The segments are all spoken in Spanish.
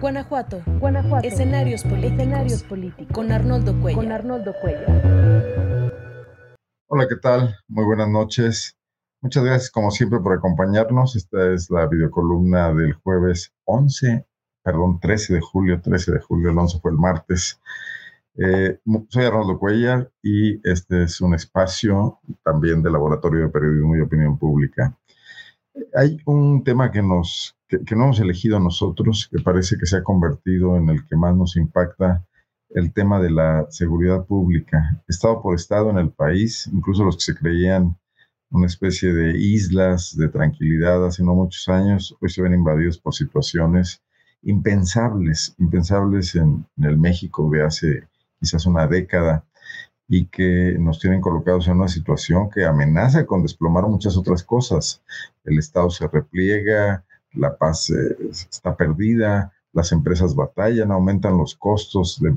Guanajuato. Guanajuato. Escenarios políticos. Escenarios políticos. Con Arnoldo Cuellar. Con Arnoldo Cuellar. Hola, ¿qué tal? Muy buenas noches. Muchas gracias, como siempre, por acompañarnos. Esta es la videocolumna del jueves 11, perdón, 13 de julio, 13 de julio, el 11 fue el martes. Eh, soy Arnoldo Cuellar y este es un espacio también de Laboratorio de Periodismo y Opinión Pública. Hay un tema que, nos, que, no hemos elegido nosotros, que parece que se ha convertido en el que más nos impacta, el tema de la seguridad pública. Estado por estado en el país, incluso los que se creían una especie de islas de tranquilidad hace no muchos años, hoy se ven invadidos por situaciones impensables, impensables en, en el México de hace quizás una década y que nos tienen colocados en una situación que amenaza con desplomar muchas otras cosas. El Estado se repliega, la paz eh, está perdida, las empresas batallan, aumentan los costos de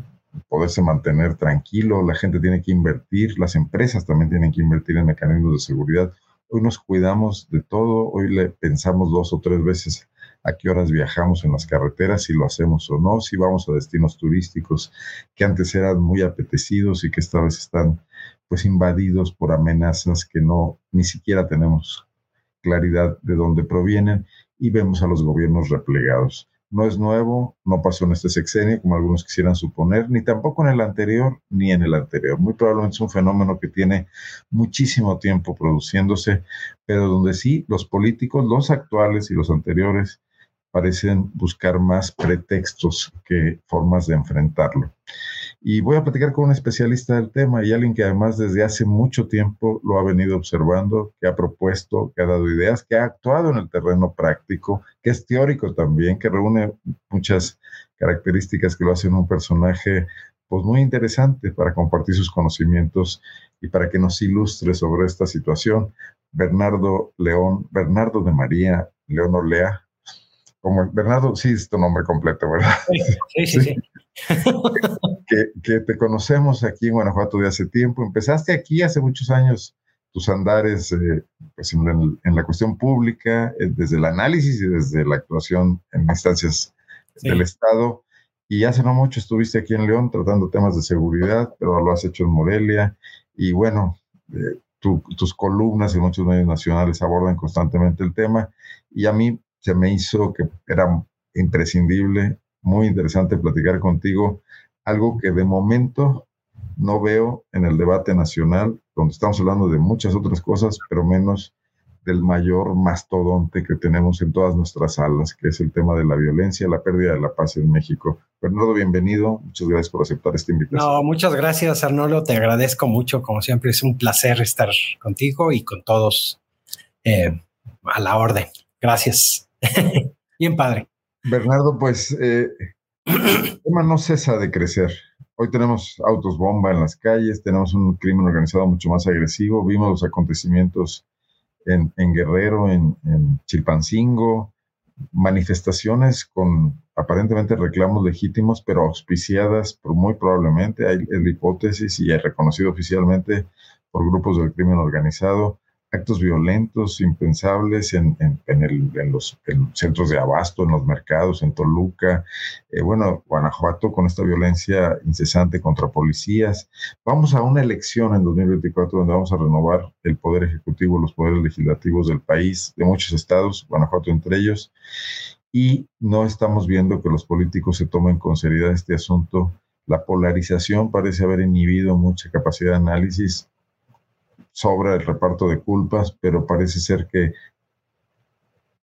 poderse mantener tranquilo, la gente tiene que invertir, las empresas también tienen que invertir en mecanismos de seguridad. Hoy nos cuidamos de todo, hoy le pensamos dos o tres veces a qué horas viajamos en las carreteras, si lo hacemos o no, si vamos a destinos turísticos que antes eran muy apetecidos y que esta vez están pues invadidos por amenazas que no ni siquiera tenemos claridad de dónde provienen y vemos a los gobiernos replegados. No es nuevo, no pasó en este sexenio, como algunos quisieran suponer, ni tampoco en el anterior, ni en el anterior. Muy probablemente es un fenómeno que tiene muchísimo tiempo produciéndose, pero donde sí los políticos, los actuales y los anteriores, parecen buscar más pretextos que formas de enfrentarlo. Y voy a platicar con un especialista del tema y alguien que además desde hace mucho tiempo lo ha venido observando, que ha propuesto, que ha dado ideas, que ha actuado en el terreno práctico, que es teórico también, que reúne muchas características que lo hacen un personaje pues muy interesante para compartir sus conocimientos y para que nos ilustre sobre esta situación. Bernardo León, Bernardo de María León Olea, como Bernardo, sí es tu nombre completo, ¿verdad? Sí, sí, sí. que, te conocemos aquí en Guanajuato de hace tiempo. Empezaste aquí hace muchos años tus andares eh, pues en, la cuestión pública, eh, desde el análisis y desde la actuación en instancias del Estado. Y hace no mucho estuviste aquí en León tratando temas de seguridad, pero lo has hecho en Morelia. Y bueno, eh, tus columnas en muchos medios nacionales abordan constantemente el tema. Y a mí se me hizo que era imprescindible, muy interesante platicar contigo, algo que de momento no veo en el debate nacional, donde estamos hablando de muchas otras cosas, pero menos del mayor mastodonte que tenemos en todas nuestras salas, que es el tema de la violencia, la pérdida de la paz en México. Bernardo, bienvenido. Muchas gracias por aceptar esta invitación. No, muchas gracias, Arnolo. Te agradezco mucho. Como siempre, es un placer estar contigo y con todos eh, a la orden. Gracias. Bien padre. Bernardo, pues eh, el tema no cesa de crecer. Hoy tenemos autos bomba en las calles, tenemos un crimen organizado mucho más agresivo. Vimos los acontecimientos en, Guerrero, en, Chilpancingo, manifestaciones con aparentemente reclamos legítimos, pero auspiciadas por muy probablemente, hay la hipótesis y reconocido oficialmente por grupos del crimen organizado actos violentos impensables en, los centros de abasto, en los mercados, en Toluca, eh, bueno, Guanajuato con esta violencia incesante contra policías. Vamos a una elección en 2024 donde vamos a renovar el poder ejecutivo, los poderes legislativos del país, de muchos estados, Guanajuato entre ellos, y no estamos viendo que los políticos se tomen con seriedad este asunto. La polarización parece haber inhibido mucha capacidad de análisis sobra el reparto de culpas, pero parece ser que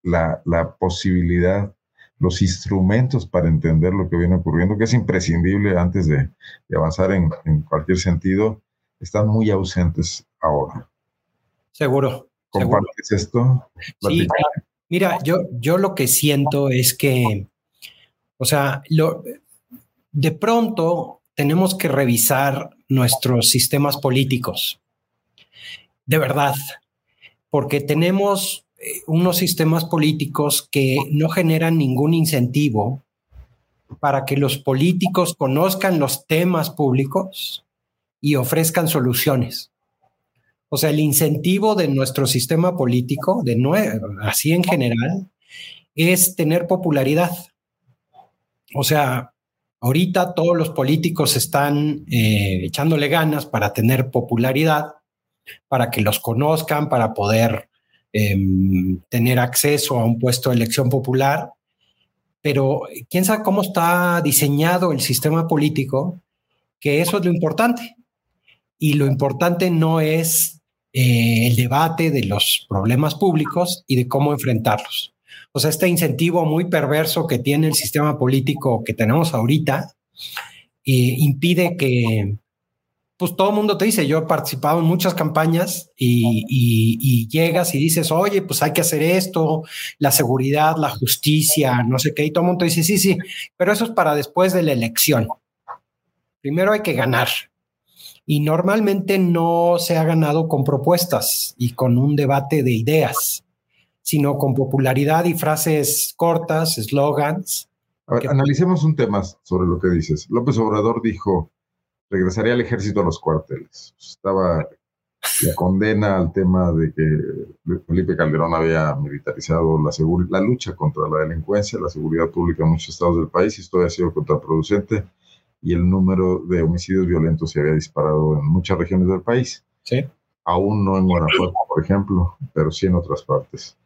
la, posibilidad, los instrumentos para entender lo que viene ocurriendo, que es imprescindible antes de, avanzar en, cualquier sentido, están muy ausentes ahora. Seguro. ¿Compartes esto? Sí, mira, yo, yo lo que siento es que, o sea, lo, de pronto tenemos que revisar nuestros sistemas políticos de verdad, porque tenemos eh, unos sistemas políticos que no generan ningún incentivo para que los políticos conozcan los temas públicos y ofrezcan soluciones. O sea, el incentivo de nuestro sistema político, de así en general, es tener popularidad. O sea, ahorita todos los políticos están eh, echándole ganas para tener popularidad, para que los conozcan, para poder em, tener acceso a un puesto de elección popular. Pero quién sabe cómo está diseñado el sistema político, que eso es lo importante. Y lo importante no es eh, el debate de los problemas públicos y de cómo enfrentarlos. O sea, este incentivo muy perverso que tiene el sistema político que tenemos ahorita eh, impide que, pues todo el mundo te dice, yo he participado en muchas campañas y, llegas y dices, oye, pues hay que hacer esto, la seguridad, la justicia, no sé qué, y todo el mundo dice, sí, sí, pero eso es para después de la elección. Primero hay que ganar. Y normalmente no se ha ganado con propuestas y con un debate de ideas sino con popularidad y frases cortas, eslogans. analicemos un tema sobre lo que dices. López Obrador dijo, regresaría al ejército a los cuarteles. Estaba la condena al tema de que Felipe Calderón había militarizado la, la lucha contra la delincuencia, la seguridad pública en muchos estados del país, y esto había sido contraproducente y el número de homicidios violentos se había disparado en muchas regiones del país. Sí. Aún no en Guanajuato, por ejemplo, pero sí en otras partes.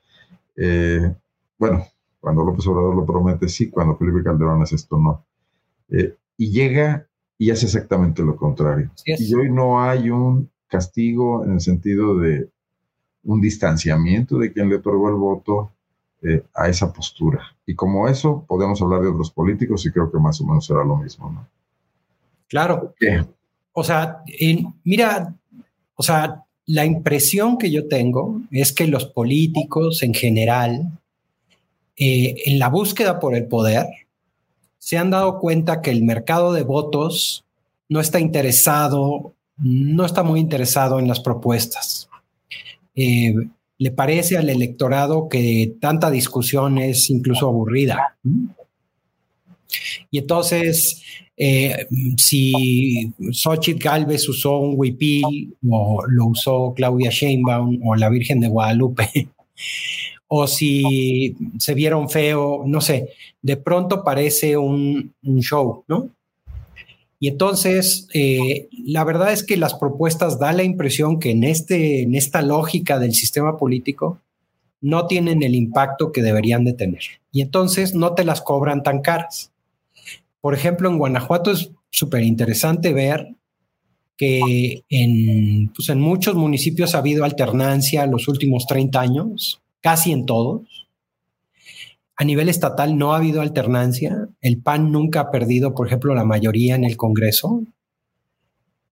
Eh, bueno, cuando López Obrador lo promete, sí, cuando Felipe Calderón hace esto, no. Eh, y llega y hace exactamente lo contrario. y hoy no hay un castigo en el sentido de un distanciamiento de quien le otorgó el voto eh, a esa postura. Y como eso, podemos hablar de otros políticos y creo que más o menos será lo mismo, ¿no? Claro. O sea, mira, o sea, la impresión que yo tengo es que los políticos en general, eh, en la búsqueda por el poder, se han dado cuenta que el mercado de votos no está interesado, no está muy interesado en las propuestas. Eh, le parece al electorado que tanta discusión es incluso aburrida. Y entonces eh, si Xochitl Galvez usó un huipil o lo usó Claudia Sheinbaum o la Virgen de Guadalupe, o si se vieron feo, no sé, de pronto parece un, show, ¿no? Y entonces, eh, la verdad es que las propuestas dan la impresión que en, este, en esta lógica del sistema político no tienen el impacto que deberían de tener. Y entonces no te las cobran tan caras. Por ejemplo, en Guanajuato es súper interesante ver que en, pues en muchos municipios ha habido alternancia los últimos 30 años, casi en todos. A nivel estatal no ha habido alternancia. El PAN nunca ha perdido, por ejemplo, la mayoría en el Congreso.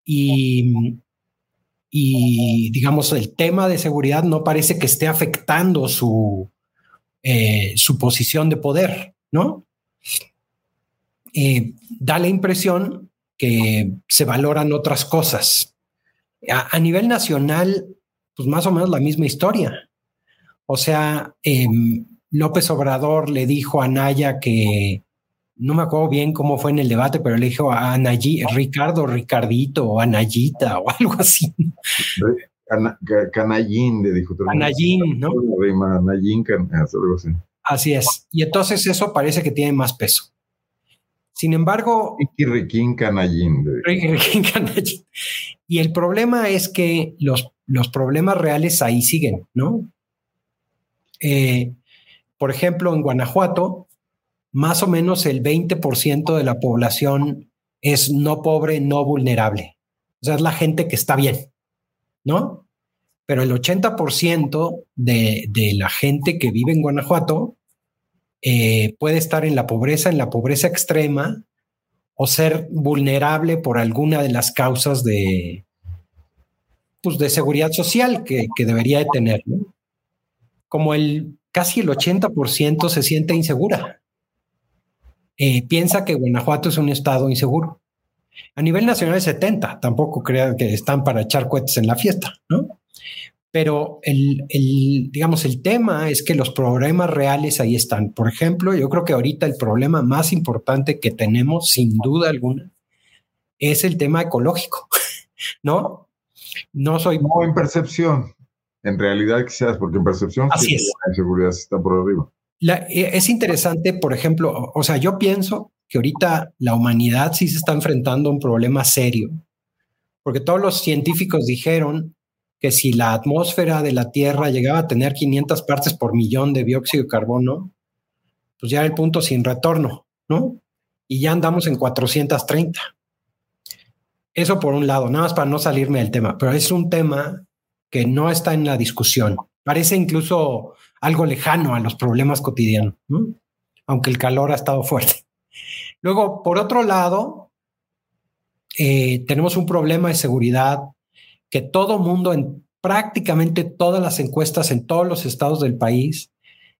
Y, digamos, el tema de seguridad no parece que esté afectando su, eh, su posición de poder, ¿no? Eh, da la impresión que se valoran otras cosas. A, nivel nacional, pues más o menos la misma historia. O sea, em, López Obrador le dijo a Naya que, no me acuerdo bien cómo fue en el debate, pero le dijo a Ricardo, Ricardito o Anayita o algo así. Canallín, le dijo. Canallín, ¿no? Canallín, algo así. Así es. Y entonces eso parece que tiene más peso. Sin embargo... Y el problema es que los, los problemas reales ahí siguen, ¿no? Eh, por ejemplo, en Guanajuato, más o menos el 20% de la población es no pobre, no vulnerable. O sea, es la gente que está bien, ¿no? Pero el 80% de, de la gente que vive en Guanajuato eh, puede estar en la pobreza, en la pobreza extrema, o ser vulnerable por alguna de las causas de, pues, de seguridad social que, debería de tener. Como el casi el 80% se siente insegura. Eh, piensa que Guanajuato es un estado inseguro. A nivel nacional es 70, tampoco crean que están para echar cohetes en la fiesta, ¿no? Pero el, digamos, el tema es que los problemas reales ahí están. Por ejemplo, yo creo que ahorita el problema más importante que tenemos, sin duda alguna, es el tema ecológico, ¿no? No soy... No en percepción, en realidad quizás, porque en percepción Así la inseguridad está por arriba. E, es interesante, por ejemplo, o sea, yo pienso que ahorita la humanidad sí se está enfrentando a un problema serio, porque todos los científicos dijeron que si la atmósfera de la Tierra llegaba a tener 500 partes por millón de dióxido de carbono, pues ya era el punto sin retorno, ¿no? Y ya andamos en 430. Eso por un lado, nada más para no salirme del tema, pero es un tema que no está en la discusión. Parece incluso algo lejano a los problemas cotidianos, aunque el calor ha estado fuerte. Luego, por otro lado, eh, tenemos un problema de seguridad que todo mundo, en prácticamente todas las encuestas en todos los estados del país,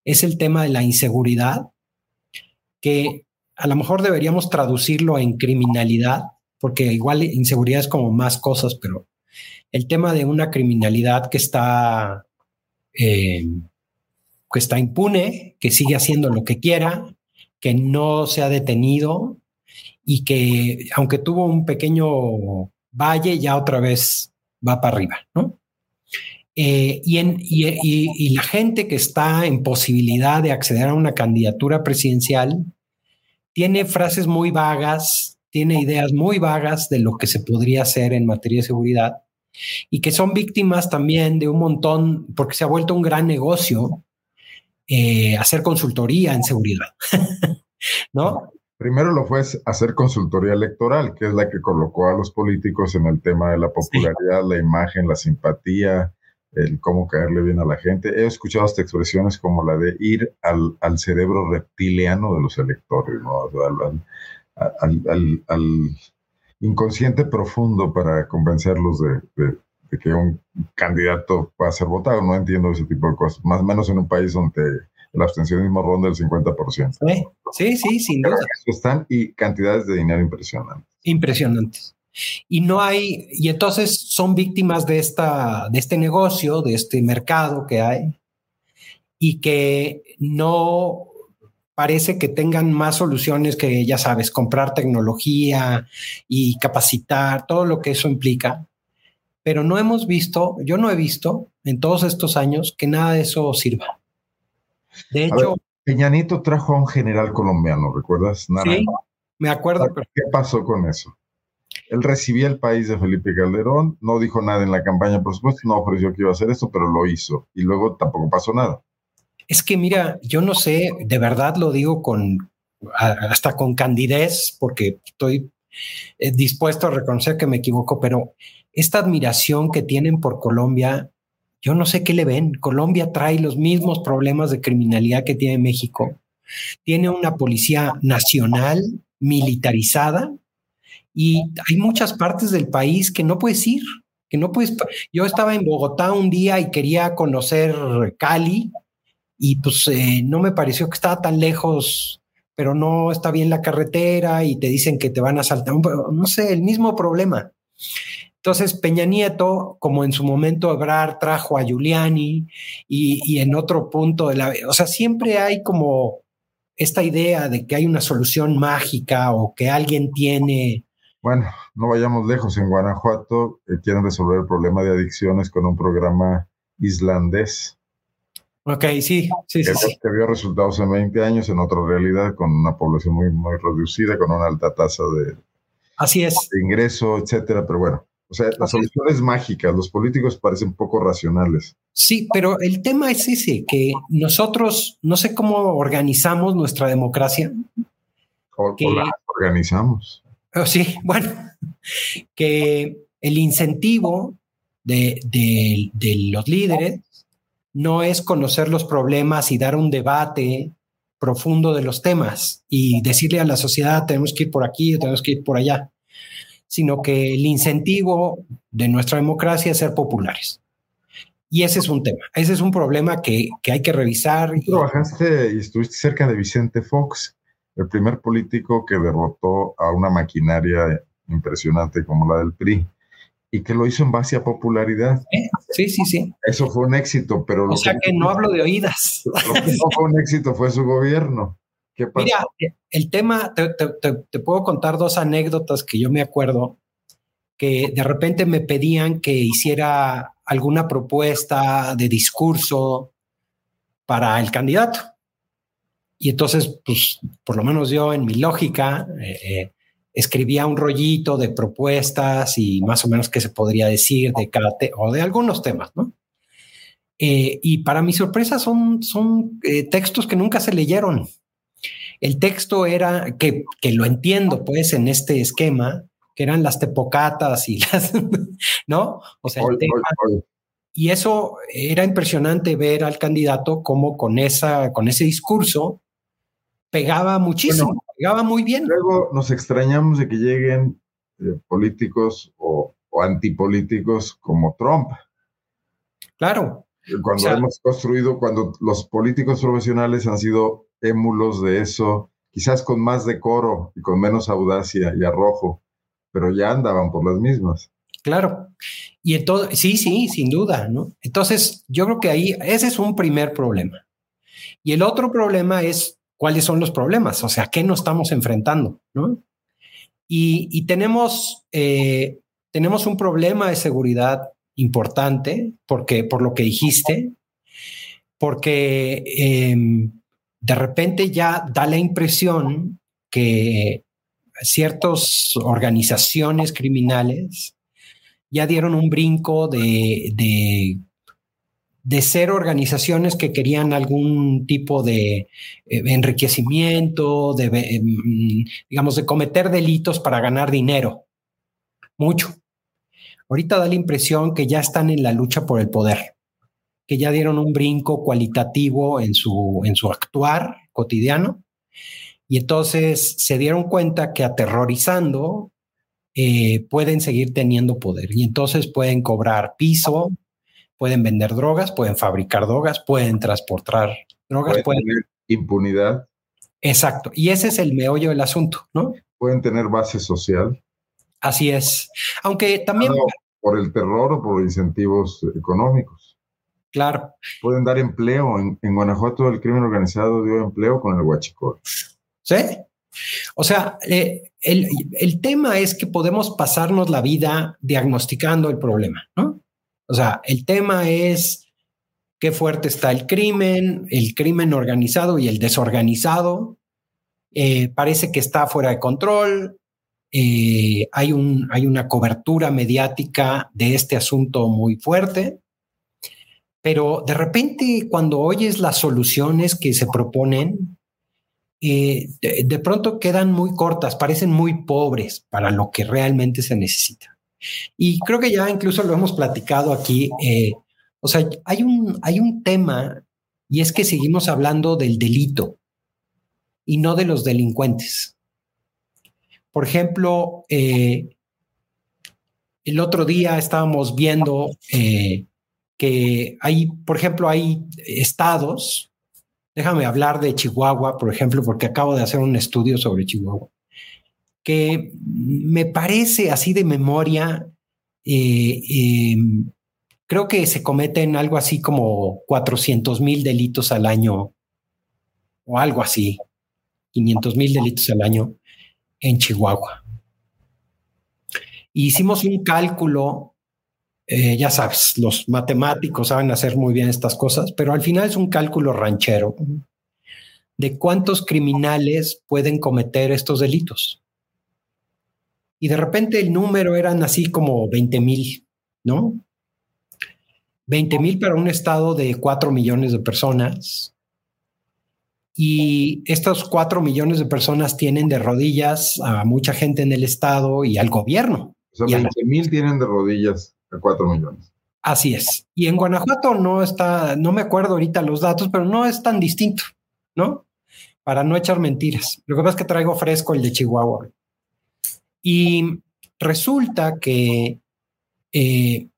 es el tema de la inseguridad, que a lo mejor deberíamos traducirlo en criminalidad, porque igual inseguridad es como más cosas, pero el tema de una criminalidad que está, eh, que está impune, que sigue haciendo lo que quiera, que no se ha detenido y que aunque tuvo un pequeño valle, ya otra vez va para arriba, ¿no? Eh, y, en, y, la gente que está en posibilidad de acceder a una candidatura presidencial tiene frases muy vagas, tiene ideas muy vagas de lo que se podría hacer en materia de seguridad y que son víctimas también de un montón, porque se ha vuelto un gran negocio eh, hacer consultoría en seguridad, ¿no? Primero lo fue hacer consultoría electoral, que es la que colocó a los políticos en el tema de la popularidad, la imagen, la simpatía, el cómo caerle bien a la gente. He escuchado hasta expresiones como la de ir al, al cerebro reptiliano de los electores, ¿no? al, al, inconsciente profundo para convencerlos de, de, que un candidato va a ser votado. No entiendo ese tipo de cosas, más o menos en un país donde el abstencionismo ronda el 50%. Sí, sí, sin duda. Están y cantidades de dinero impresionantes. Impresionantes. Y no hay, y entonces son víctimas de, esta, de este negocio, de este mercado que hay, y que no parece que tengan más soluciones que, ya sabes, comprar tecnología y capacitar, todo lo que eso implica. Pero no hemos visto, yo no he visto en todos estos años que nada de eso sirva. De hecho, Peñanito trajo a un general colombiano, ¿recuerdas? Sí, me acuerdo. ¿Qué pasó con eso? Él recibía el país de Felipe Calderón, no dijo nada en la campaña, por supuesto, no ofreció que iba a hacer esto, pero lo hizo. Y luego tampoco pasó nada. Es que mira, yo no sé, de verdad lo digo con hasta con candidez, porque estoy eh, dispuesto a reconocer que me equivoco, pero esta admiración que tienen por Colombia yo no sé qué le ven. Colombia trae los mismos problemas de criminalidad que tiene México. Tiene una policía nacional militarizada y hay muchas partes del país que no puedes ir, que no puedes. Yo estaba en Bogotá un día y quería conocer Cali y pues eh, no me pareció que estaba tan lejos, pero no está bien la carretera y te dicen que te van a saltar. No sé, el mismo problema. Entonces, Peña Nieto, como en su momento Ebrard trajo a Giuliani y, en otro punto de la... O sea, siempre hay como esta idea de que hay una solución mágica o que alguien tiene... Bueno, no vayamos lejos. En Guanajuato eh, quieren resolver el problema de adicciones con un programa islandés. Ok, sí, sí, sí, sí. Que vio resultados en 20 años en otra realidad, con una población muy, muy reducida, con una alta tasa de, Así es. de ingreso, etcétera. Pero bueno, o sea, la solución es mágica, los políticos parecen poco racionales. Sí, pero el tema es ese, que nosotros no sé cómo organizamos nuestra democracia. O, la organizamos. Oh, sí, bueno, que el incentivo de, de los líderes no es conocer los problemas y dar un debate profundo de los temas y decirle a la sociedad tenemos que ir por aquí tenemos que ir por allá sino que el incentivo de nuestra democracia es ser populares. Y ese es un tema, ese es un problema que, hay que revisar. trabajaste y estuviste cerca de Vicente Fox, el primer político que derrotó a una maquinaria impresionante como la del PRI y que lo hizo en base a popularidad. Sí, sí, sí. Eso fue un éxito, pero... O sea que, no hablo de oídas. Lo que no fue un éxito fue su gobierno. Mira, el tema, te, puedo contar dos anécdotas que yo me acuerdo, que de repente me pedían que hiciera alguna propuesta de discurso para el candidato. y entonces, pues, por lo menos yo en mi lógica, eh, eh, escribía un rollito de propuestas y más o menos qué se podría decir de cada o de algunos temas, ¿no? Eh, y para mi sorpresa son, son textos que nunca se leyeron. El texto era, que, que, lo entiendo pues en este esquema, que eran las tepocatas y las, ¿no? O sea, el tema, y eso era impresionante ver al candidato como con, esa, con ese discurso pegaba muchísimo, pegaba muy bien. Luego nos extrañamos de que lleguen eh, políticos o, antipolíticos como Trump. Claro. Cuando hemos construido, cuando los políticos profesionales han sido émulos de eso, quizás con más decoro y con menos audacia y arrojo, pero ya andaban por las mismas. Claro. Y entonces, sí, sí, sin duda, ¿no? Entonces, yo creo que ahí ese es un primer problema. Y el otro problema es cuáles son los problemas, o sea, qué nos estamos enfrentando, ¿no? Y, tenemos, eh, tenemos un problema de seguridad importante, porque por lo que dijiste, porque em, de repente ya da la impresión que ciertas organizaciones criminales ya dieron un brinco de, de, ser organizaciones que querían algún tipo de eh, enriquecimiento, de, em, digamos, de cometer delitos para ganar dinero. Mucho. Ahorita da la impresión que ya están en la lucha por el poder, que ya dieron un brinco cualitativo en su, en su actuar cotidiano. Y entonces se dieron cuenta que aterrorizando eh, pueden seguir teniendo poder y entonces pueden cobrar piso, pueden vender drogas, pueden fabricar drogas, pueden transportar drogas, pueden, tener impunidad. Exacto, y ese es el meollo del asunto, ¿no? Pueden tener base social. Así es, aunque también... por el terror o por incentivos económicos. Claro. Pueden dar empleo. En, en Guanajuato el crimen organizado dio empleo con el huachicol. Sí, o sea, eh, el, tema es que podemos pasarnos la vida diagnosticando el problema, ¿no? O sea, el tema es qué fuerte está el crimen, el crimen organizado y el desorganizado. Eh, parece que está fuera de control. Eh, hay, un, hay una cobertura mediática de este asunto muy fuerte. Pero de repente, cuando oyes las soluciones que se proponen, eh, de, pronto quedan muy cortas, parecen muy pobres para lo que realmente se necesita. Y creo que ya incluso lo hemos platicado aquí. Eh, o sea, hay un, hay un tema y es que seguimos hablando del delito y no de los delincuentes. Por ejemplo, eh, el otro día estábamos viendo que hay, por ejemplo, hay estados Déjame hablar de Chihuahua, por ejemplo, porque acabo de hacer un estudio sobre Chihuahua, que me parece así de memoria, eh, em, creo que se cometen algo así como 400 mil delitos al año o algo así, 500 mil delitos al año en Chihuahua. Hicimos un cálculo eh, ya sabes, los matemáticos saben hacer muy bien estas cosas, pero al final es un cálculo ranchero de cuántos criminales pueden cometer estos delitos. Y de repente el número eran así como 20 mil, ¿no? 20 mil para un estado de 4 millones de personas. Y estos 4 millones de personas tienen de rodillas a mucha gente en el estado y al gobierno. O sea, 20 mil tienen de rodillas 4 millones. Así es. Y en Guanajuato no está, no me acuerdo ahorita los datos, pero no es tan distinto, ¿no? Para no echar mentiras. Lo que pasa es que traigo fresco el de Chihuahua. Y resulta que eh,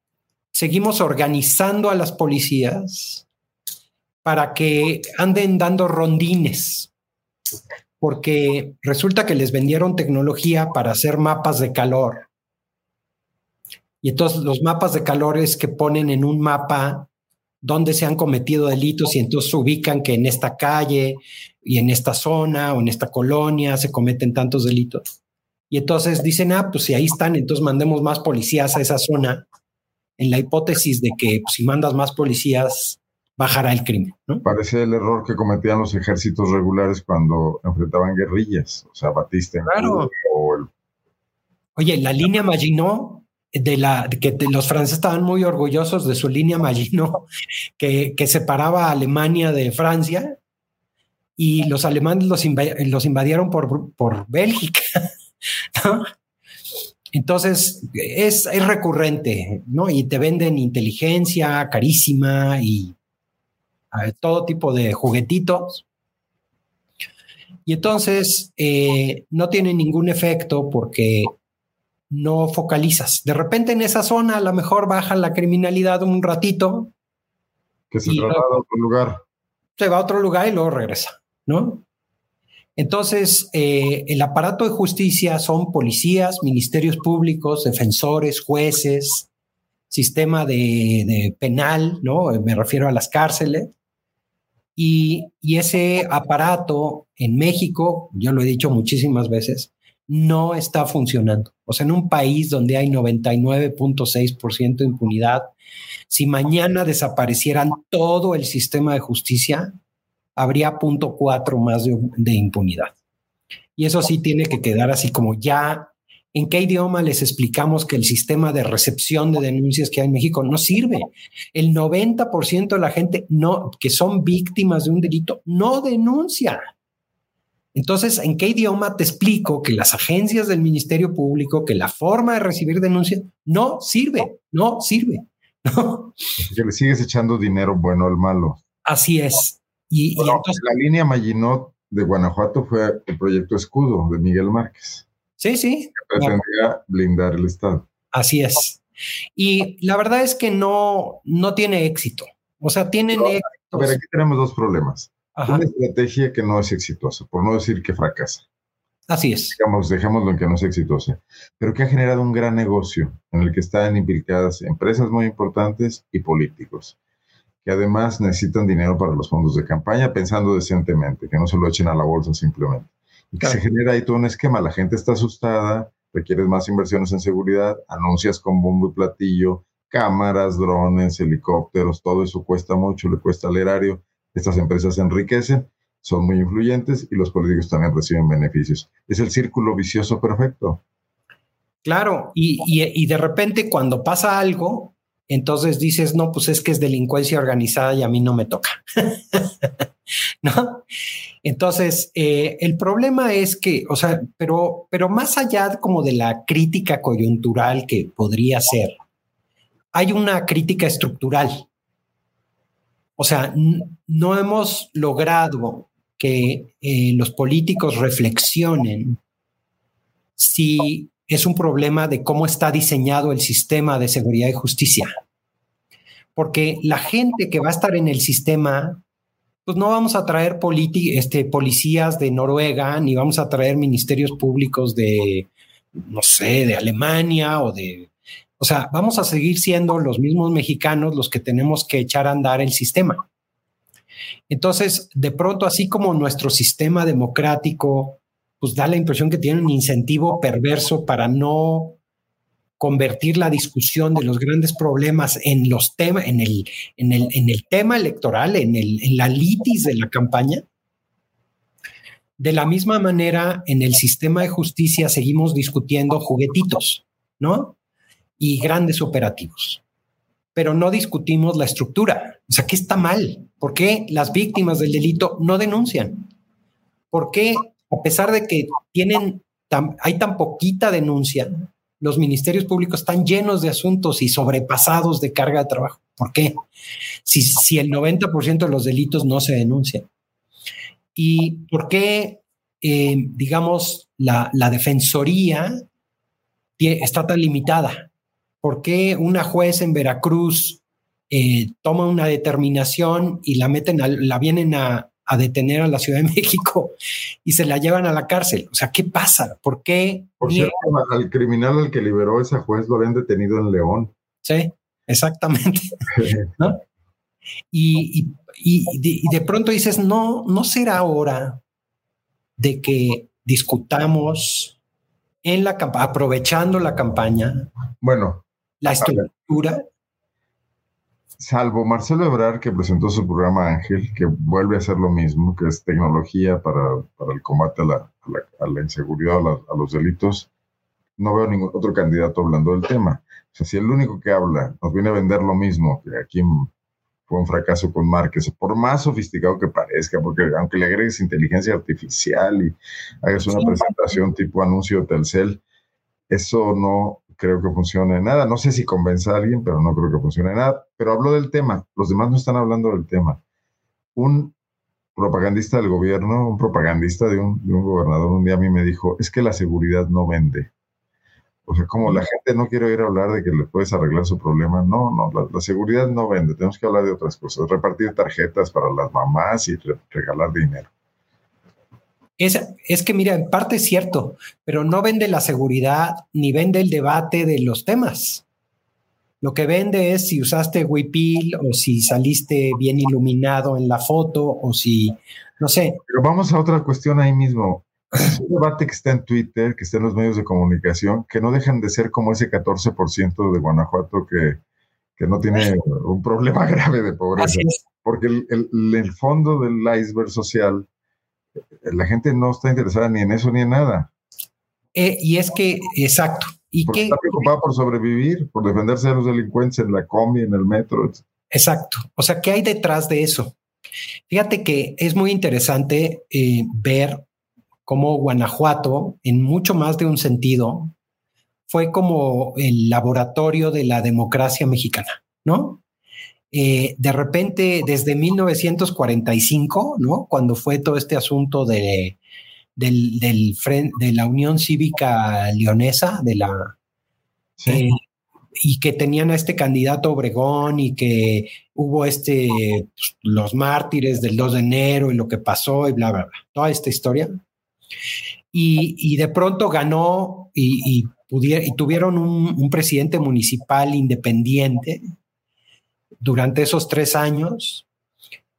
seguimos organizando a las policías para que anden dando rondines, porque resulta que les vendieron tecnología para hacer mapas de calor y entonces los mapas de calores que ponen en un mapa donde se han cometido delitos y entonces ubican que en esta calle y en esta zona o en esta colonia se cometen tantos delitos. Y entonces dicen, ah, pues si ahí están, entonces mandemos más policías a esa zona, en la hipótesis de que pues, si mandas más policías, bajará el crimen. ¿no? Parece el error que cometían los ejércitos regulares cuando enfrentaban guerrillas, o sea, Batista claro. o el... Oye, la línea Maginot de la que los franceses estaban muy orgullosos de su línea Maginot que, que separaba a Alemania de Francia y los alemanes los, los invadieron por, por Bélgica. Entonces es, es, recurrente, ¿no? Y te venden inteligencia carísima y todo tipo de juguetitos. Y entonces eh, no tiene ningún efecto porque no focalizas. De repente en esa zona a lo mejor baja la criminalidad un ratito. Que se traslada a otro lugar. Se va a otro lugar y luego regresa, ¿no? Entonces, eh, el aparato de justicia son policías, ministerios públicos, defensores, jueces, sistema de penal, ¿no? Me refiero a las cárceles. Y, ese aparato en México, yo lo he dicho muchísimas veces, no está funcionando. O sea, en un país donde hay 99.6% de impunidad, si mañana desaparecieran todo el sistema de justicia, habría punto cuatro más de impunidad. Y eso sí tiene que quedar así como ya ¿En qué idioma les explicamos que el sistema de recepción de denuncias que hay en México no sirve? El 90% de la gente no, que son víctimas de un delito no denuncia. Entonces, ¿en qué idioma te explico que las agencias del Ministerio Público, que la forma de recibir denuncias no sirve, no sirve? Que le sigues echando dinero bueno al malo. Así es. Y, entonces, la línea Maginot de Guanajuato fue el proyecto Escudo de Miguel Márquez. Sí, sí. pretendía blindar el Estado. Así es. Y la verdad es que no, no tiene éxito. O sea, tienen éxito. A ver, aquí tenemos dos problemas. Una estrategia que no es exitosa, por no decir que fracasa. Así es. Digamos, dejémoslo en que no es exitosa, pero que ha generado un gran negocio en el que están implicadas empresas muy importantes y políticos, que además necesitan dinero para los fondos de campaña pensando decentemente, que no se lo echen a la bolsa simplemente que se genera ahí todo un esquema. La gente está asustada, requieres más inversiones en seguridad, anuncias con bombo y platillo, cámaras, drones, helicópteros, todo eso cuesta mucho, le cuesta al erario. Estas empresas se enriquecen, son muy influyentes y los políticos también reciben beneficios. Es el círculo vicioso perfecto. Claro, y, y de repente cuando pasa algo, entonces dices, no, pues es que es delincuencia organizada y a mí no me toca. ¿No? Entonces, eh, el problema es que, o sea, pero, pero más allá como de la crítica coyuntural que podría ser, hay una crítica estructural. O sea, no hemos logrado que eh, los políticos reflexionen si es un problema de cómo está diseñado el sistema de seguridad y justicia. Porque la gente que va a estar en el sistema, pues no vamos a traer este, policías de Noruega, ni vamos a traer ministerios públicos de, no sé, de Alemania o de... O sea, vamos a seguir siendo los mismos mexicanos los que tenemos que echar a andar el sistema. Entonces, de pronto, así como nuestro sistema democrático pues da la impresión que tiene un incentivo perverso para no convertir la discusión de los grandes problemas en los temas, en el, en el, en el tema electoral, en, el, en la litis de la campaña. De la misma manera, en el sistema de justicia seguimos discutiendo juguetitos, ¿no? Y grandes operativos. Pero no discutimos la estructura. O sea, ¿qué está mal? ¿Por qué las víctimas del delito no denuncian? ¿Por qué a pesar de que tienen hay tan poquita denuncia, los ministerios públicos están llenos de asuntos y sobrepasados de carga de trabajo. ¿Por qué? Si, si el 90% de los delitos no se denuncian. ¿Y por qué, eh, digamos, la, defensoría está tan limitada? ¿Por qué una juez en Veracruz eh, toma una determinación y la meten, la vienen a, a detener a la Ciudad de México y se la llevan a la cárcel. O sea, ¿qué pasa? ¿Por qué? Por cierto, al criminal al que liberó esa juez lo habían detenido en León. Sí, exactamente. y, de, pronto dices, no, no será hora de que discutamos en la aprovechando la campaña. Bueno, la estructura. Salvo Marcelo Ebrard, que presentó su programa Ángel, que vuelve a hacer lo mismo, que es tecnología para, el combate a la, inseguridad, a, los delitos, no veo ningún otro candidato hablando del tema. O sea, si el único que habla nos viene a vender lo mismo, que aquí fue un fracaso con Márquez, por más sofisticado que parezca, porque aunque le agregues inteligencia artificial y hagas una presentación tipo anuncio de Telcel, eso no creo que funcione nada. No sé si convence a alguien, pero no creo que funcione nada. Pero hablo del tema, los demás no están hablando del tema. Un propagandista del gobierno, un propagandista de un, de un gobernador, un día a mí me dijo, es que la seguridad no vende. O sea, como la gente no quiere oír hablar de que le puedes arreglar su problema, no, no, la, seguridad no vende, tenemos que hablar de otras cosas, repartir tarjetas para las mamás y regalar dinero. Es, es que, mira, en parte es cierto, pero no vende la seguridad ni vende el debate de los temas. Lo que vende es si usaste Wipil o si saliste bien iluminado en la foto o si, no sé. Pero vamos a otra cuestión ahí mismo. Es un debate que está en Twitter, que está en los medios de comunicación, que no dejan de ser como ese 14% de Guanajuato que, no tiene un problema grave de pobreza. Porque el, el, fondo del iceberg social, la gente no está interesada ni en eso ni en nada. Eh, y es que, exacto. Y que, está preocupada por sobrevivir, por defenderse de los delincuentes en la combi, en el metro. Exacto. O sea, ¿qué hay detrás de eso? Fíjate que es muy interesante eh, ver como Guanajuato, en mucho más de un sentido, fue como el laboratorio de la democracia mexicana, ¿no? Eh, de repente, desde 1945, ¿no? Cuando fue todo este asunto de, del, de la Unión Cívica Leonesa, de la... Eh, y que tenían a este candidato Obregón y que hubo este, pues, los mártires del 2 de enero y lo que pasó y bla, bla, bla. Toda esta historia. Y, de pronto ganó y, y tuvieron un, presidente municipal independiente durante esos tres años.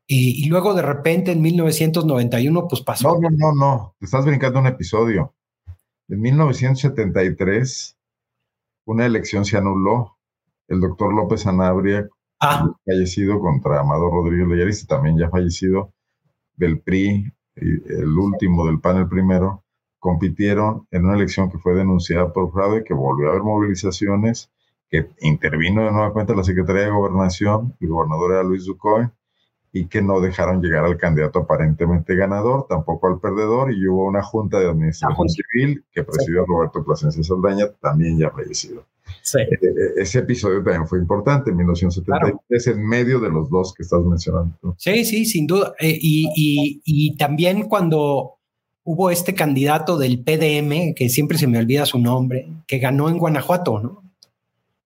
Y, luego de repente en 1991 pues pasó. No, no, no, no, te estás brincando un episodio. En 1973 una elección se anuló. El doctor López Anabria, ah. fallecido contra Amado Rodríguez Leyaris, también ya fallecido, del PRI, el último del panel primero, compitieron en una elección que fue denunciada por fraude, que volvió a haber movilizaciones, que intervino de nueva cuenta la Secretaría de Gobernación, el gobernador era Luis Ducoy, y que no dejaron llegar al candidato aparentemente ganador, tampoco al perdedor, y hubo una junta de administración civil que presidió Roberto Plasencia Saldaña, también ya fallecido. Sí. E, ese episodio también fue importante en 1973, en medio de los dos que estás mencionando. Sí, sí, sin duda. Eh, y, también cuando hubo este candidato del PDM, que siempre se me olvida su nombre, que ganó en Guanajuato, ¿no?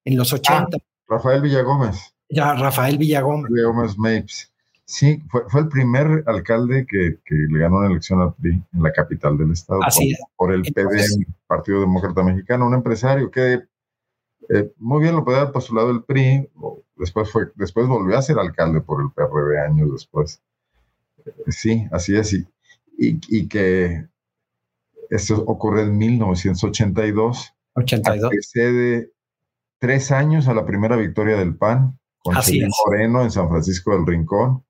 En los 80. Ah, Rafael Villagómez. Ya, Rafael Villagómez. Villagómez Mapes. Sí, fue, fue, el primer alcalde que, que, le ganó una elección al PRI en la capital del estado. Así por, el PDM, Partido Demócrata Mexicano, un empresario que eh, muy bien lo podía haber postulado el PRI, después, fue, después volvió a ser alcalde por el PRD años después. Eh, sí, así es. Y, y, que esto ocurre en 1982. 82. Precede tres años a la primera victoria del PAN con Moreno en San Francisco del Rincón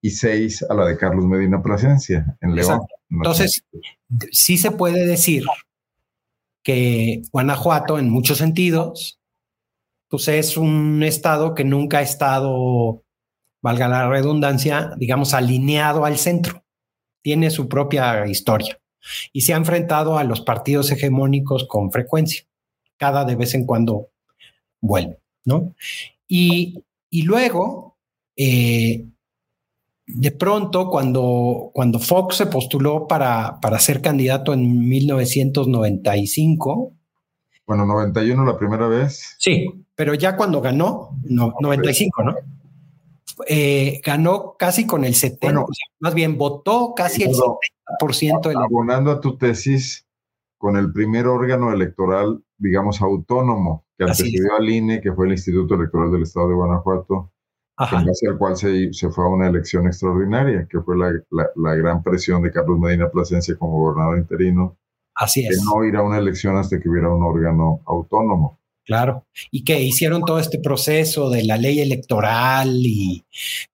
y seis a la de Carlos Medina Plasencia en León. Entonces, sí se puede decir que Guanajuato, en muchos sentidos, pues es un estado que nunca ha estado, valga la redundancia, digamos, alineado al centro. Tiene su propia historia y se ha enfrentado a los partidos hegemónicos con frecuencia. Cada de vez en cuando vuelve, ¿no? Y, luego, eh, de pronto, cuando, cuando Fox se postuló para, para ser candidato en 1995, bueno, 91 la primera vez. Sí, pero ya cuando ganó, no, 95, ¿no? Eh, ganó casi con el 70%, más bien votó casi el 70% del... Abonando a tu tesis con el primer órgano electoral, digamos, autónomo, que antecedió al INE, que fue el Instituto Electoral del Estado de Guanajuato, en base al cual se, se, fue a una elección extraordinaria, que fue la, la gran presión de Carlos Medina Plasencia como gobernador interino Así es. no ir a una elección hasta que hubiera un órgano autónomo. Claro, y que hicieron todo este proceso de la ley electoral, y,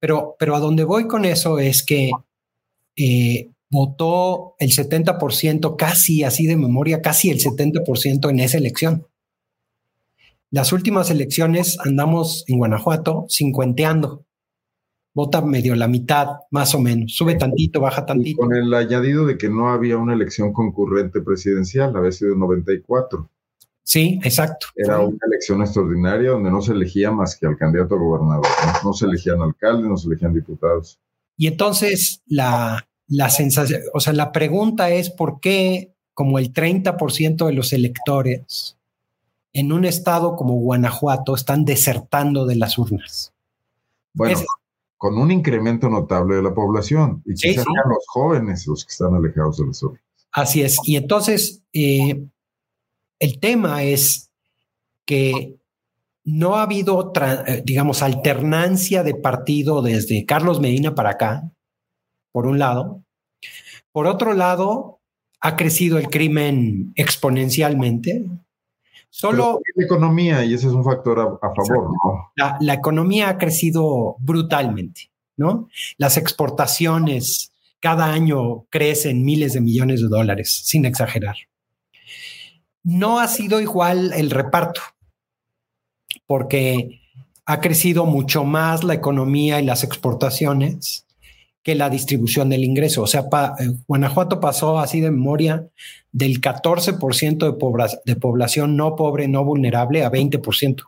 pero, pero a donde voy con eso es que eh, votó el 70%, casi así de memoria, casi el 70% en esa elección. Las últimas elecciones andamos en Guanajuato cincuenteando. Vota medio la mitad, más o menos. Sube tantito, baja tantito. con el añadido de que no había una elección concurrente presidencial, había sido 94. Sí, exacto. Era una elección extraordinaria donde no se elegía más que al candidato a gobernador. No, se elegían alcaldes, no se elegían diputados. Y entonces la, la sensación, o sea, la pregunta es por qué como el 30% de los electores en un estado como Guanajuato están desertando de las urnas. Bueno, con un incremento notable de la población y quizás sean los jóvenes los que están alejados de las urnas. Así es. Y entonces, eh, el tema es que no ha habido, eh, digamos, alternancia de partido desde Carlos Medina para acá, por un lado. Por otro lado, ha crecido el crimen exponencialmente. Solo la economía, y ese es un factor a, favor, ¿no? La, la, economía ha crecido brutalmente, ¿no? Las exportaciones cada año crecen miles de millones de dólares, sin exagerar no ha sido igual el reparto, porque ha crecido mucho más la economía y las exportaciones que la distribución del ingreso. O sea, eh, Guanajuato pasó así de memoria del 14% de, de, población no pobre, no vulnerable a 20%.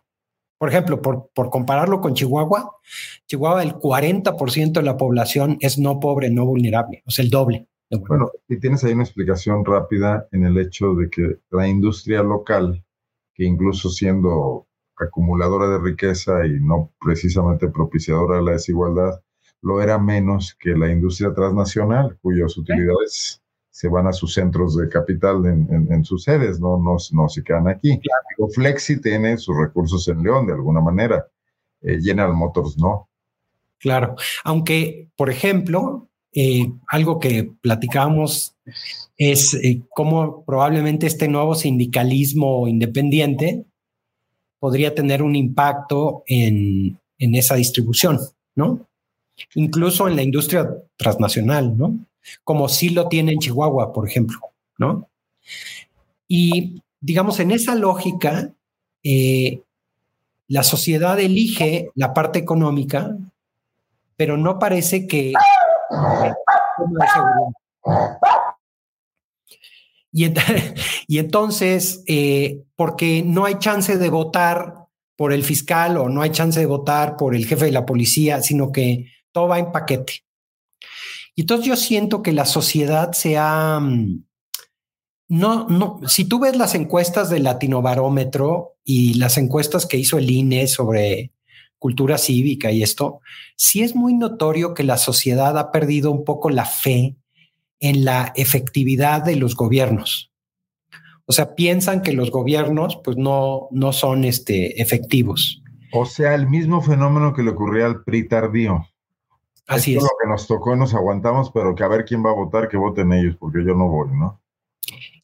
Por ejemplo, por, compararlo con Chihuahua, Chihuahua el 40% de la población es no pobre, no vulnerable, o sea, el doble. Bueno, y tienes ahí una explicación rápida en el hecho de que la industria local, que incluso siendo acumuladora de riqueza y no precisamente propiciadora de la desigualdad, lo era menos que la industria transnacional, cuyas utilidades se van a sus centros de capital en, sus sedes, no, no, no, se quedan aquí. Claro. Flexi tiene sus recursos en León de alguna manera, eh, General Motors no. Claro, aunque, por ejemplo, eh, algo que platicábamos es eh, cómo probablemente este nuevo sindicalismo independiente podría tener un impacto en, en esa distribución, ¿no? Incluso en la industria transnacional, ¿no? Como sí lo tiene en Chihuahua, por ejemplo, ¿no? Y digamos, en esa lógica, eh, la sociedad elige la parte económica, pero no parece que y, entonces, eh, porque no hay chance de votar por el fiscal o no hay chance de votar por el jefe de la policía, sino que todo va en paquete. Y entonces yo siento que la sociedad se ha... Mm, no, no, si tú ves las encuestas del Latinobarómetro y las encuestas que hizo el INE sobre cultura cívica y esto, sí es muy notorio que la sociedad ha perdido un poco la fe en la efectividad de los gobiernos. O sea, piensan que los gobiernos pues no, no son este, efectivos. O sea, el mismo fenómeno que le ocurría al PRI tardío. Así es. lo que nos tocó, nos aguantamos, pero que a ver quién va a votar, que voten ellos, porque yo no voy, ¿no?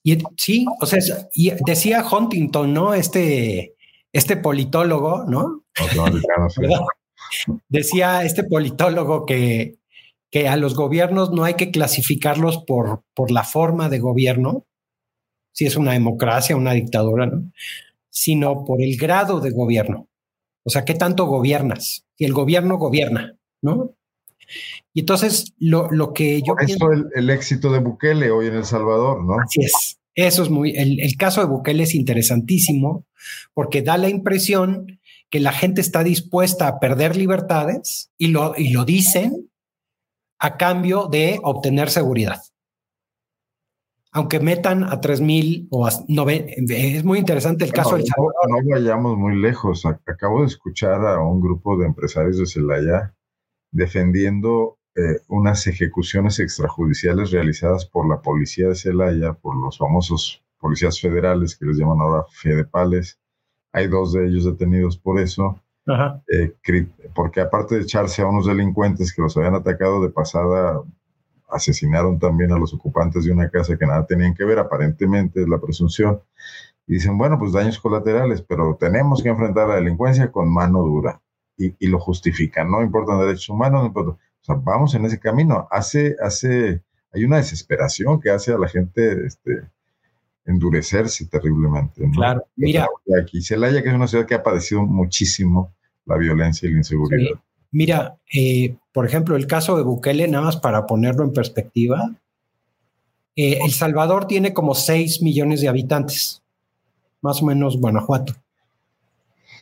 Y sí, o sea, y decía Huntington, ¿no? Este, este politólogo, ¿no? Decía este politólogo que, que a los gobiernos no hay que clasificarlos por, por la forma de gobierno, si es una democracia, una dictadura, ¿no? sino por el grado de gobierno. O sea, ¿qué tanto gobiernas? Si el gobierno gobierna, ¿no? Y entonces lo, lo que yo... Por eso el, el, éxito de Bukele hoy en El Salvador, ¿no? Así es. Eso es muy... El, el caso de Bukele es interesantísimo porque da la impresión que la gente está dispuesta a perder libertades y lo, y lo dicen a cambio de obtener seguridad. Aunque metan a 3.000 o a 9, es muy interesante el caso del Salvador. No, vayamos muy lejos. Acabo de escuchar a un grupo de empresarios de Celaya defendiendo eh, unas ejecuciones extrajudiciales realizadas por la policía de Celaya, por los famosos policías federales que les llaman ahora fedepales, hay dos de ellos detenidos por eso. Eh, porque aparte de echarse a unos delincuentes que los habían atacado de pasada, asesinaron también a los ocupantes de una casa que nada tenían que ver, aparentemente es la presunción. y dicen, bueno, pues daños colaterales, pero tenemos que enfrentar la delincuencia con mano dura y, y lo justifican, no importan derechos humanos, no importa. O sea, vamos en ese camino. Hace, hace, hay una desesperación que hace a la gente este, endurecerse terriblemente. Claro, mira. Aquí, Celaya, que es una ciudad que ha padecido muchísimo la violencia y la inseguridad. Mira, eh, por ejemplo, el caso de Bukele, nada más para ponerlo en perspectiva, eh, El Salvador tiene como 6 millones de habitantes, más o menos Guanajuato,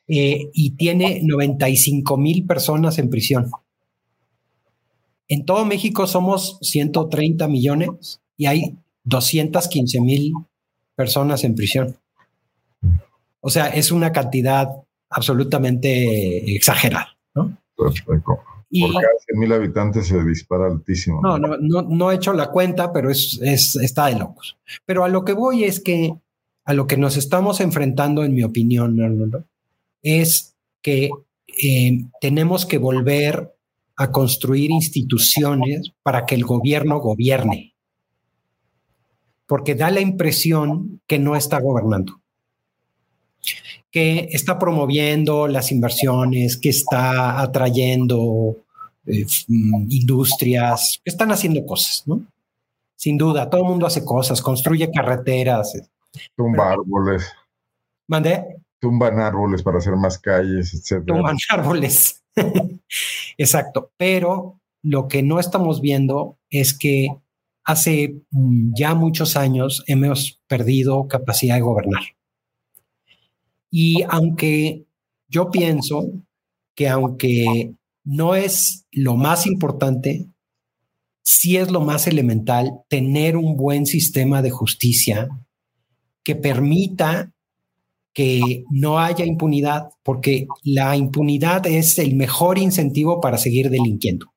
eh, y tiene 95 mil personas en prisión. En todo México somos 130 millones y hay 215 mil personas en prisión. O sea, es una cantidad absolutamente exagerada, ¿no? Y, Por cada 100 mil habitantes se dispara altísimo. No, no, no, no, he hecho la cuenta, pero es, es, está de locos. Pero a lo que voy es que a lo que nos estamos enfrentando, en mi opinión, es que eh, tenemos que volver a construir instituciones para que el gobierno gobierne. Porque da la impresión que no está gobernando que está promoviendo las inversiones, que está atrayendo eh, mm, industrias, que están haciendo cosas, ¿no? Sin duda, todo el mundo hace cosas, construye carreteras. Tumba árboles. ¿Mandé? Tumban árboles para hacer más calles, etc. Tumban árboles. Exacto. Pero lo que no estamos viendo es que hace mm, ya muchos años hemos perdido capacidad de gobernar. Y aunque yo pienso que aunque no es lo más importante, sí es lo más elemental tener un buen sistema de justicia que permita que no haya impunidad, porque la impunidad es el mejor incentivo para seguir delinquiendo.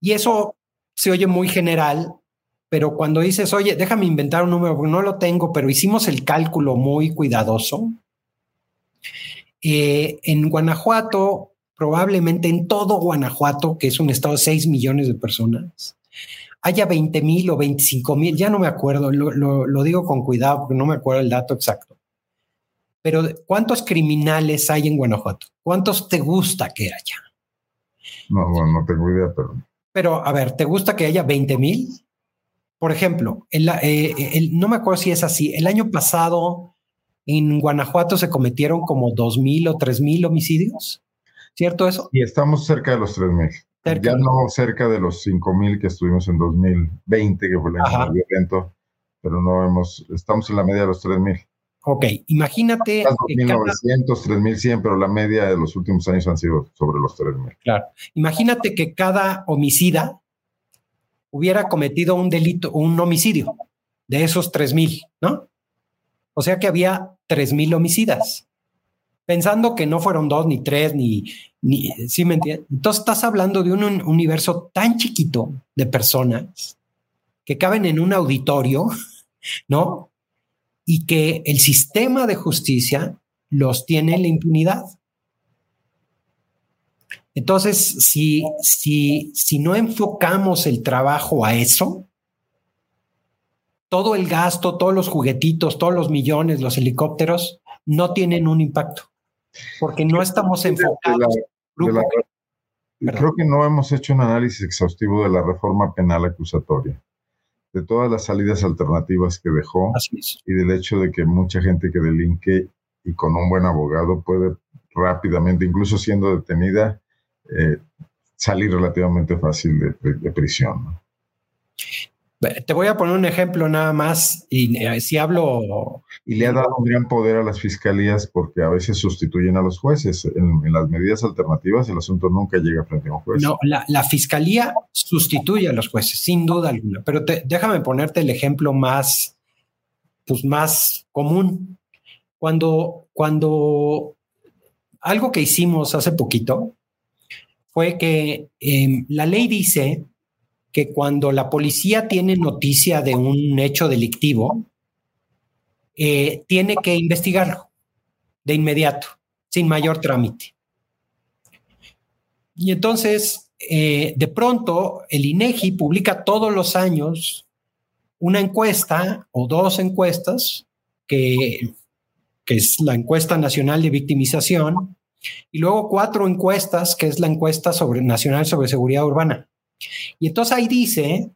Y eso se oye muy general, pero cuando dices, oye, déjame inventar un número, porque no lo tengo, pero hicimos el cálculo muy cuidadoso. Eh, en Guanajuato, probablemente en todo Guanajuato, que es un estado de 6 millones de personas, haya 20 mil o 25 mil, ya no me acuerdo, lo, lo, digo con cuidado porque no me acuerdo el dato exacto. Pero ¿cuántos criminales hay en Guanajuato? ¿Cuántos te gusta que haya? No, bueno, no tengo idea, pero... Pero, a ver, ¿te gusta que haya 20 mil? Por ejemplo, eh, no me acuerdo si es así. El año pasado en Guanajuato se cometieron como dos mil o tres mil homicidios. ¿Cierto eso? Y estamos cerca de los tres mil. Ya no cerca de los cinco mil que estuvimos en 2020, que fue el año violento, pero no hemos, estamos en la media de los tres mil. Ok, imagínate. 2.900, 3.100, pero la media de los últimos años han sido sobre los 3.000. Claro. Imagínate que cada homicida hubiera cometido un delito, un homicidio de esos 3000, ¿no? O sea que había 3000 homicidas. Pensando que no fueron dos, ni tres, ni, ni, ¿sí me entiendes? Entonces estás hablando de un universo tan chiquito de personas que caben en un auditorio, ¿no? Y que el sistema de justicia los tiene en la impunidad. Entonces, si, si, si no enfocamos el trabajo a eso, todo el gasto, todos los juguetitos, todos los millones, los helicópteros, no tienen un impacto, porque no estamos enfocados. creo que no hemos hecho un análisis exhaustivo de la reforma penal acusatoria, de todas las salidas alternativas que dejó y del hecho de que mucha gente que delinque y con un buen abogado puede rápidamente, incluso siendo detenida, eh, salir relativamente fácil de, prisión. Te voy a poner un ejemplo nada más y eh, si hablo... Y le ha dado un gran poder a las fiscalías porque a veces sustituyen a los jueces. En, las medidas alternativas el asunto nunca llega frente a un juez. No, la, fiscalía sustituye a los jueces, sin duda alguna. Pero déjame ponerte el ejemplo más, pues más común. Cuando, cuando algo que hicimos hace poquito, fue que em, la ley dice que cuando la policía tiene noticia de un hecho delictivo, eh, tiene que investigarlo de inmediato, sin mayor trámite. Y entonces, eh, de pronto, el INEGI publica todos los años una encuesta o dos encuestas que, que es la encuesta nacional de victimización, y luego cuatro encuestas, que es la encuesta sobre, nacional sobre seguridad urbana. Y entonces ahí dice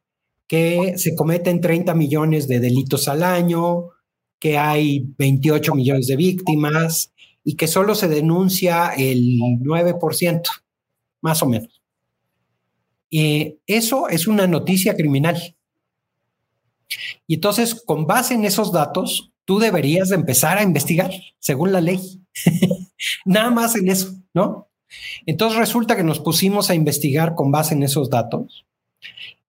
que se cometen 30 millones de delitos al año, que hay 28 millones de víctimas y que solo se denuncia el 9%, más o menos. Y eso es una noticia criminal. Y entonces, con base en esos datos, tú deberías de empezar a investigar según la ley. Nada más en eso, ¿no? Entonces resulta que nos pusimos a investigar con base en esos datos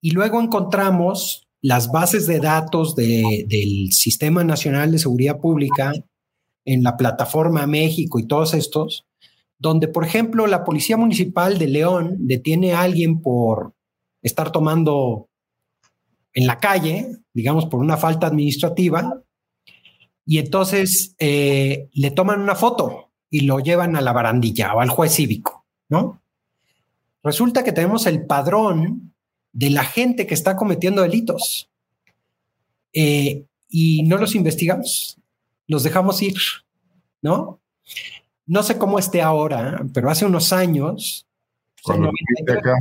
y luego encontramos las bases de datos del Sistema Nacional de Seguridad Pública en la plataforma México y todos estos, donde, por ejemplo, la Policía Municipal de León detiene a alguien por estar tomando en la calle, digamos, por una falta administrativa, y entonces eh, le toman una foto y lo llevan a la barandilla o al juez cívico, ¿no? Resulta que tenemos el padrón de la gente que está cometiendo delitos eh, y no los investigamos, los dejamos ir, ¿no? No sé cómo esté ahora, pero hace unos años. Cuando estuviste acá.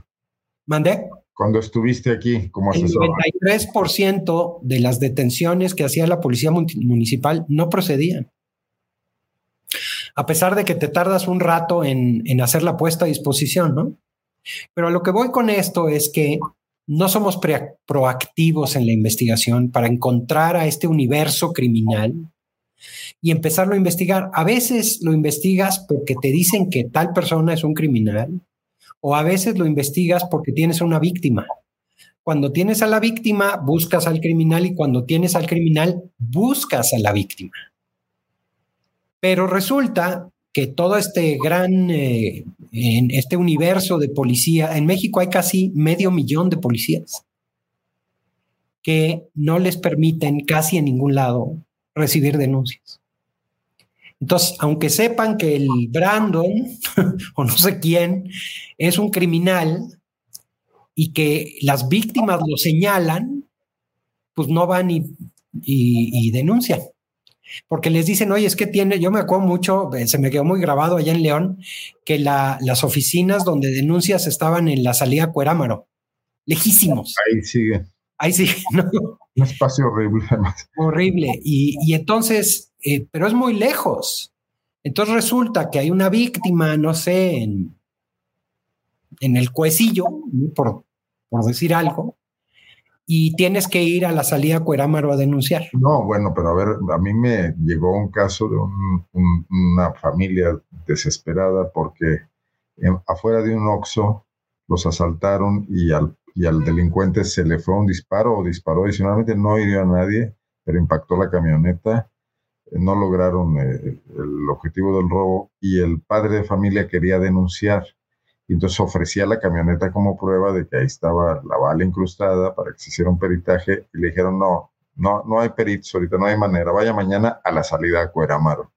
¿Mandé? Cuando estuviste aquí como asesor. El 93% de las detenciones que hacía la policía municipal no procedían. A pesar de que te tardas un rato en, en hacer la puesta a disposición, ¿no? Pero a lo que voy con esto es que no somos proactivos en la investigación para encontrar a este universo criminal y empezarlo a investigar. A veces lo investigas porque te dicen que tal persona es un criminal o a veces lo investigas porque tienes una víctima. Cuando tienes a la víctima, buscas al criminal y cuando tienes al criminal, buscas a la víctima. Pero resulta que todo este gran, eh, en este universo de policía, en México hay casi medio millón de policías que no les permiten casi en ningún lado recibir denuncias. Entonces, aunque sepan que el Brandon, o no sé quién, es un criminal y que las víctimas lo señalan, pues no van y, y denuncian porque les dicen, oye, es que tiene, yo me acuerdo mucho, eh, se me quedó muy grabado allá en León, que las oficinas donde denuncias estaban en la salida Cuerámaro, lejísimos. Ahí sigue. Ahí sigue, ¿no? Un espacio horrible, además. Horrible. Y, entonces, eh, pero es muy lejos. Entonces resulta que hay una víctima, no sé, en, en el cuecillo, por, por decir algo, y tienes que ir a la salida Cuerámaro a denunciar. No, bueno, pero a ver, a mí me llegó un caso de una familia desesperada porque afuera de un Oxxo los asaltaron y al, y al delincuente se le fue un disparo o disparó adicionalmente, no hirió a nadie, pero impactó la camioneta, no lograron eh, el objetivo del robo y el padre de familia quería denunciar y entonces ofrecía la camioneta como prueba de que ahí estaba la bala incrustada para que se hiciera un peritaje y le dijeron, no, no, no hay peritos ahorita, no hay manera, vaya mañana a la salida a Cueramaro.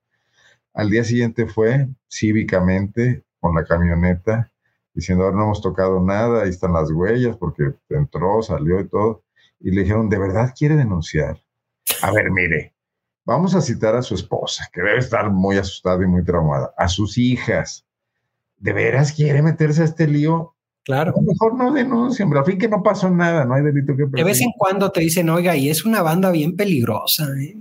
Al día siguiente fue cívicamente con la camioneta diciendo, ahora no hemos tocado nada, ahí están las huellas porque entró, salió y todo. Y le dijeron, ¿de verdad quiere denunciar? A ver, mire, vamos a citar a su esposa, que debe estar muy asustada y muy traumada, a sus hijas, ¿de veras quiere meterse a este lío? Claro. A lo mejor no denuncien, pero al fin que no pasó nada, no hay delito que De vez en cuando te dicen, oiga, y es una banda bien peligrosa, ¿eh?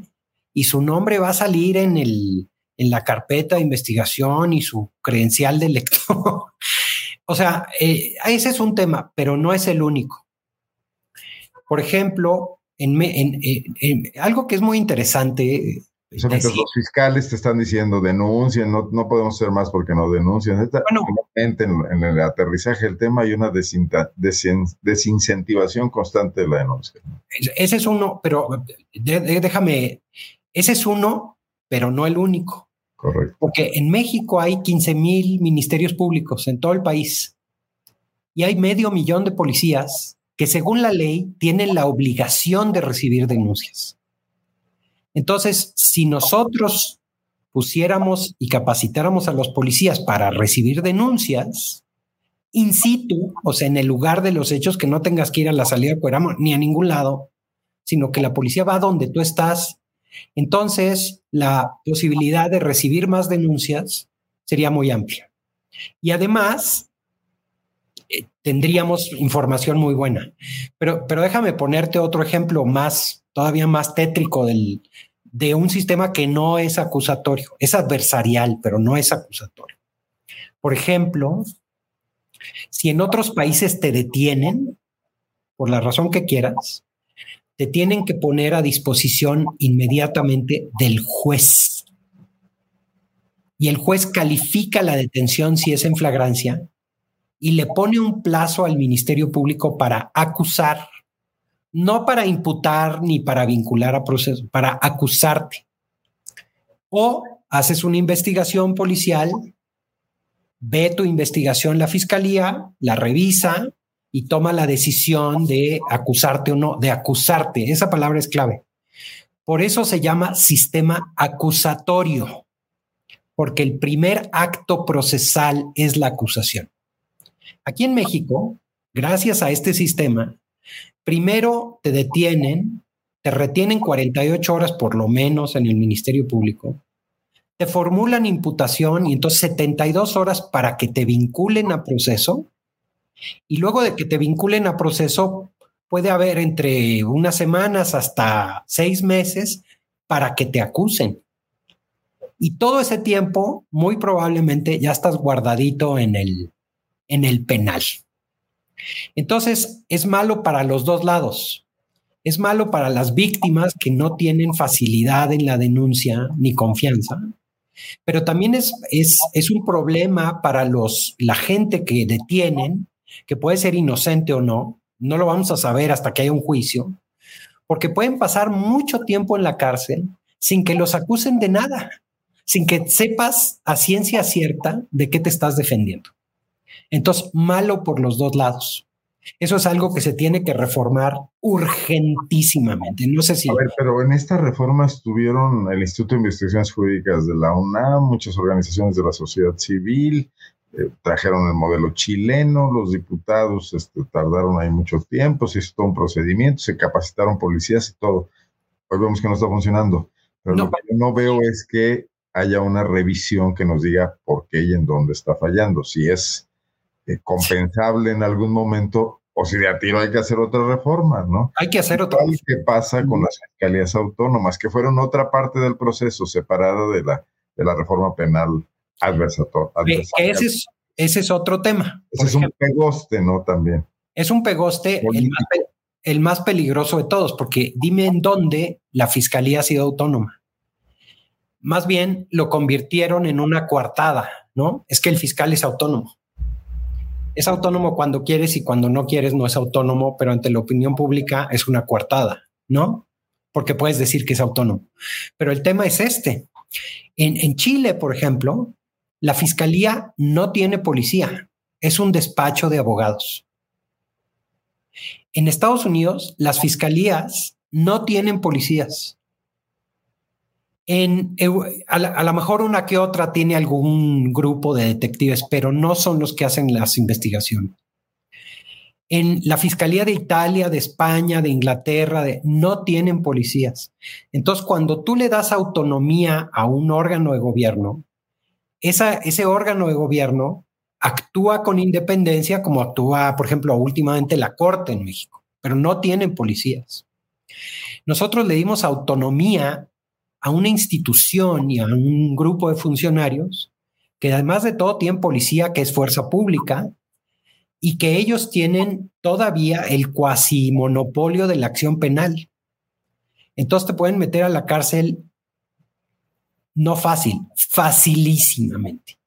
y su nombre va a salir en, el, en la carpeta de investigación y su credencial de lector. o sea, eh, ese es un tema, pero no es el único. Por ejemplo, en, en, algo que es muy interesante los fiscales te están diciendo denuncien, no, no podemos ser más porque no denuncian. en, el aterrizaje del tema hay una desincentivación constante de la denuncia. Ese es uno, pero déjame, ese es uno, pero no el único. Correcto. Porque en México hay 15 mil ministerios públicos en todo el país y hay medio millón de policías que según la ley tienen la obligación de recibir denuncias. Entonces, si nosotros pusiéramos y capacitáramos a los policías para recibir denuncias in situ, o sea, en el lugar de los hechos, que no tengas que ir a la salida de Cueramo ni a ningún lado, sino que la policía va donde tú estás entonces la posibilidad de recibir más denuncias sería muy amplia. Y además, eh, tendríamos información muy buena. Pero, pero déjame ponerte otro ejemplo más, todavía más tétrico del, de un sistema que no es acusatorio, es adversarial, pero no es acusatorio. Por ejemplo, si en otros países te detienen, por la razón que quieras, te tienen que poner a disposición inmediatamente del juez. Y el juez califica la detención si es en flagrancia y le pone un plazo al Ministerio Público para acusar, no para imputar ni para vincular a proceso, para acusarte. O haces una investigación policial ve tu investigación la fiscalía, la revisa y toma la decisión de acusarte o no, de acusarte. Esa palabra es clave. Por eso se llama sistema acusatorio, porque el primer acto procesal es la acusación. Aquí en México, gracias a este sistema, primero te detienen, te retienen 48 horas por lo menos en el Ministerio Público, te formulan imputación y entonces 72 horas para que te vinculen a proceso. Y luego de que te vinculen a proceso, puede haber entre unas semanas hasta seis meses para que te acusen. Y todo ese tiempo, muy probablemente ya estás guardadito en el, en el penal. Entonces, es malo para los dos lados. Es malo para las víctimas que no tienen facilidad en la denuncia ni confianza. Pero también es, es, un problema para los, la gente que detienen, que puede ser inocente o no, no lo vamos a saber hasta que haya un juicio, porque pueden pasar mucho tiempo en la cárcel sin que los acusen de nada, sin que sepas a ciencia cierta de qué te estás defendiendo. Entonces, malo por los dos lados. Eso es algo que se tiene que reformar urgentísimamente. No sé si. A ver, pero en esta reforma estuvieron el Instituto de Investigaciones Jurídicas de la UNAM, muchas organizaciones de la sociedad civil, eh, trajeron el modelo chileno, los diputados este, tardaron ahí mucho tiempo, se hizo todo un procedimiento, se capacitaron policías y todo. Hoy vemos que no está funcionando. Pero lo que yo no veo es que haya una revisión que nos diga por qué y en dónde está fallando. Si es compensable en algún momento o si de a tiro hay que hacer otra reforma, ¿no? Hay que hacer otra. ¿Qué pasa con las fiscalías autónomas, que fueron otra parte del proceso separada de la, de la reforma penal adversator, Ese es, ese es otro tema. Ese es un pegoste, ¿no? También. Es un pegoste el más, el más peligroso de todos, porque dime en dónde la fiscalía ha sido autónoma. Más bien lo convirtieron en una coartada, ¿no? Es que el fiscal es autónomo es autónomo cuando quieres y cuando no quieres no es autónomo, pero ante la opinión pública es una coartada, ¿no? Porque puedes decir que es autónomo. Pero el tema es este. En, en Chile, por ejemplo, la fiscalía no tiene policía, es un despacho de abogados. En Estados Unidos, las fiscalías no tienen policías. A, lo mejor una que otra tiene algún grupo de detectives, pero no son los que hacen las investigaciones. En la Fiscalía de Italia, de España, de Inglaterra, no tienen policías. Entonces, cuando tú le das autonomía a un órgano de gobierno, ese órgano de gobierno actúa con independencia como actúa, por ejemplo, últimamente la Corte en México, pero no tienen policías. Nosotros le dimos autonomía a una institución y a un grupo de funcionarios que además de todo tienen policía que es fuerza pública y que ellos tienen todavía el cuasi monopolio de la acción penal. Entonces te pueden meter a la cárcel no fácil, facilísimamente.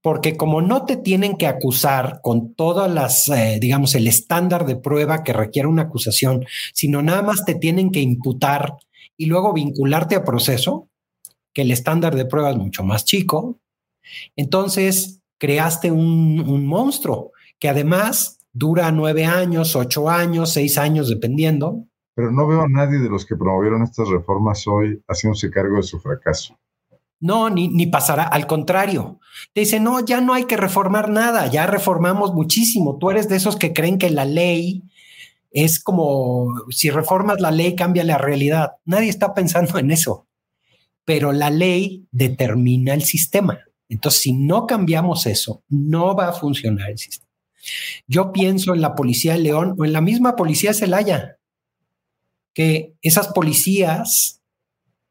Porque como no te tienen que acusar con todas las, eh, digamos, el estándar de prueba que requiere una acusación, sino nada más te tienen que imputar y luego vincularte a proceso, que el estándar de prueba es mucho más chico, entonces creaste un, monstruo que además dura nueve años, ocho años, seis años, dependiendo. Pero no veo a nadie de los que promovieron estas reformas hoy haciéndose cargo de su fracaso. No, ni, ni, pasará. Al contrario, te dice, no, ya no hay que reformar nada, ya reformamos muchísimo. Tú eres de esos que creen que la ley es como si reformas la ley, cambia la realidad. Nadie está pensando en eso, pero la ley determina el sistema. Entonces, si no cambiamos eso, no va a funcionar el sistema. Yo pienso en la policía de León o en la misma policía de Celaya, que esas policías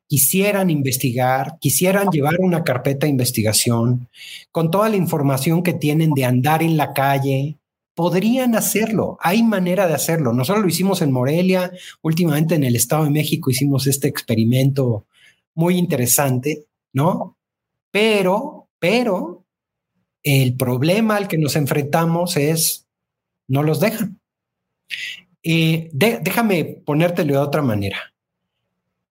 quisieran investigar, quisieran llevar una carpeta de investigación con toda la información que tienen de andar en la calle, podrían hacerlo. Hay manera de hacerlo. Nosotros lo hicimos en Morelia, últimamente en el Estado de México hicimos este experimento muy interesante, ¿no? Pero, pero, el problema al que nos enfrentamos es, no los dejan. Eh, déjame ponértelo de otra manera.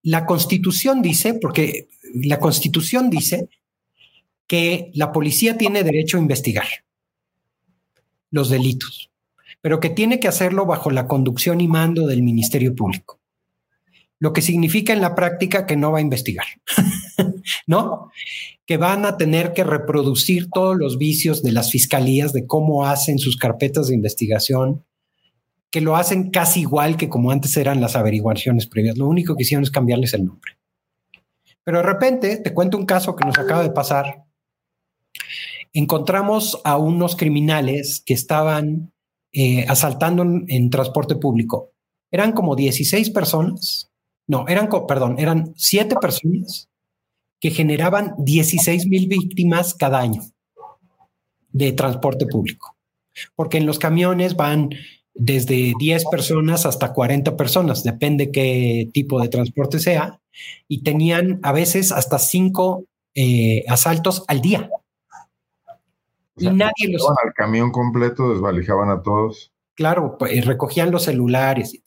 La constitución dice, porque la constitución dice que la policía tiene derecho a investigar los delitos, pero que tiene que hacerlo bajo la conducción y mando del Ministerio Público. Lo que significa en la práctica que no va a investigar, ¿no? Que van a tener que reproducir todos los vicios de las fiscalías, de cómo hacen sus carpetas de investigación, que lo hacen casi igual que como antes eran las averiguaciones previas. Lo único que hicieron es cambiarles el nombre. Pero de repente, te cuento un caso que nos acaba de pasar encontramos a unos criminales que estaban eh, asaltando en, transporte público. Eran como 16 personas. No, eran, perdón, eran siete personas que generaban 16 mil víctimas cada año de transporte público. Porque en los camiones van desde 10 personas hasta 40 personas, depende qué tipo de transporte sea, y tenían a veces hasta cinco eh, asaltos al día y nadie los. al camión completo, desvalijaban a todos. Claro, pues, recogían los celulares. Y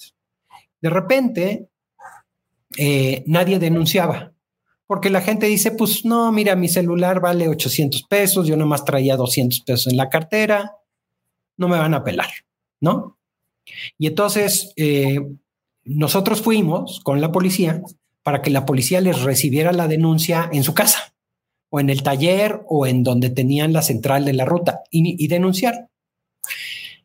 de repente, eh, nadie denunciaba. Porque la gente dice, pues no, mira, mi celular vale 800 pesos, yo nomás traía 200 pesos en la cartera, no me van a pelar, ¿no? Y entonces eh, nosotros fuimos con la policía para que la policía les recibiera la denuncia en su casa o en el taller o en donde tenían la central de la ruta y, denunciar.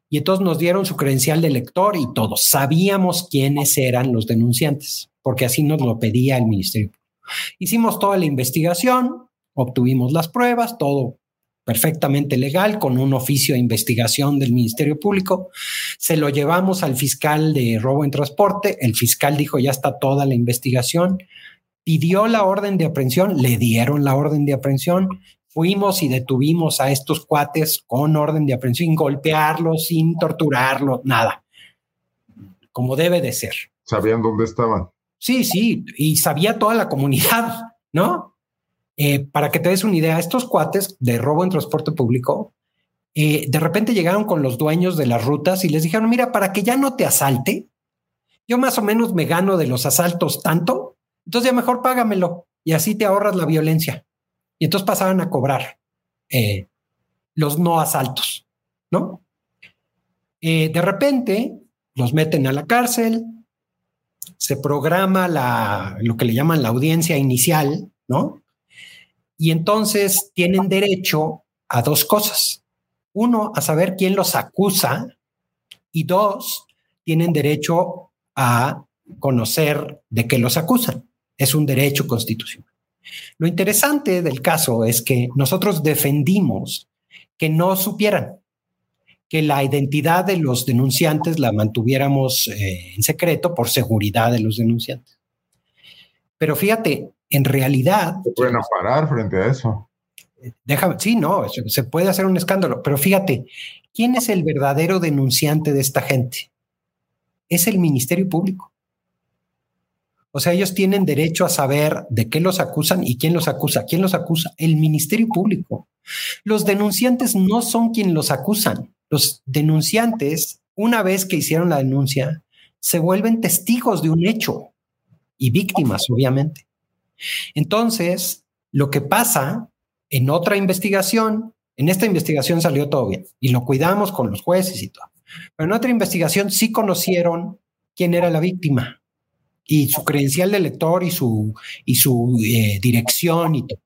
Y entonces nos dieron su credencial de lector y todos sabíamos quiénes eran los denunciantes, porque así nos lo pedía el ministerio. Hicimos toda la investigación, obtuvimos las pruebas, todo perfectamente legal, con un oficio de investigación del Ministerio Público. Se lo llevamos al fiscal de robo en transporte. El fiscal dijo, ya está toda la investigación pidió la orden de aprehensión, le dieron la orden de aprehensión, fuimos y detuvimos a estos cuates con orden de aprehensión, sin golpearlos, sin torturarlos, nada, como debe de ser. ¿Sabían dónde estaban? Sí, sí, y sabía toda la comunidad, ¿no? Eh, para que te des una idea, estos cuates de robo en transporte público, eh, de repente llegaron con los dueños de las rutas y les dijeron, mira, para que ya no te asalte, yo más o menos me gano de los asaltos tanto entonces ya mejor págamelo y así te ahorras la violencia. Y entonces pasaban a cobrar eh, los no asaltos, ¿no? Eh, de repente los meten a la cárcel, se programa la, lo que le llaman la audiencia inicial, ¿no? Y entonces tienen derecho a dos cosas. Uno, a saber quién los acusa y dos, tienen derecho a conocer de qué los acusan es un derecho constitucional. Lo interesante del caso es que nosotros defendimos que no supieran, que la identidad de los denunciantes la mantuviéramos eh, en secreto por seguridad de los denunciantes. Pero fíjate, en realidad... Se pueden parar frente a eso. Déjame, sí, no, se puede hacer un escándalo, pero fíjate, ¿quién es el verdadero denunciante de esta gente? Es el Ministerio Público. O sea, ellos tienen derecho a saber de qué los acusan y quién los acusa. ¿Quién los acusa? El Ministerio Público. Los denunciantes no son quienes los acusan. Los denunciantes, una vez que hicieron la denuncia, se vuelven testigos de un hecho y víctimas, obviamente. Entonces, lo que pasa en otra investigación, en esta investigación salió todo bien y lo cuidamos con los jueces y todo. Pero en otra investigación sí conocieron quién era la víctima y su credencial de lector y su, y su eh, dirección y todo.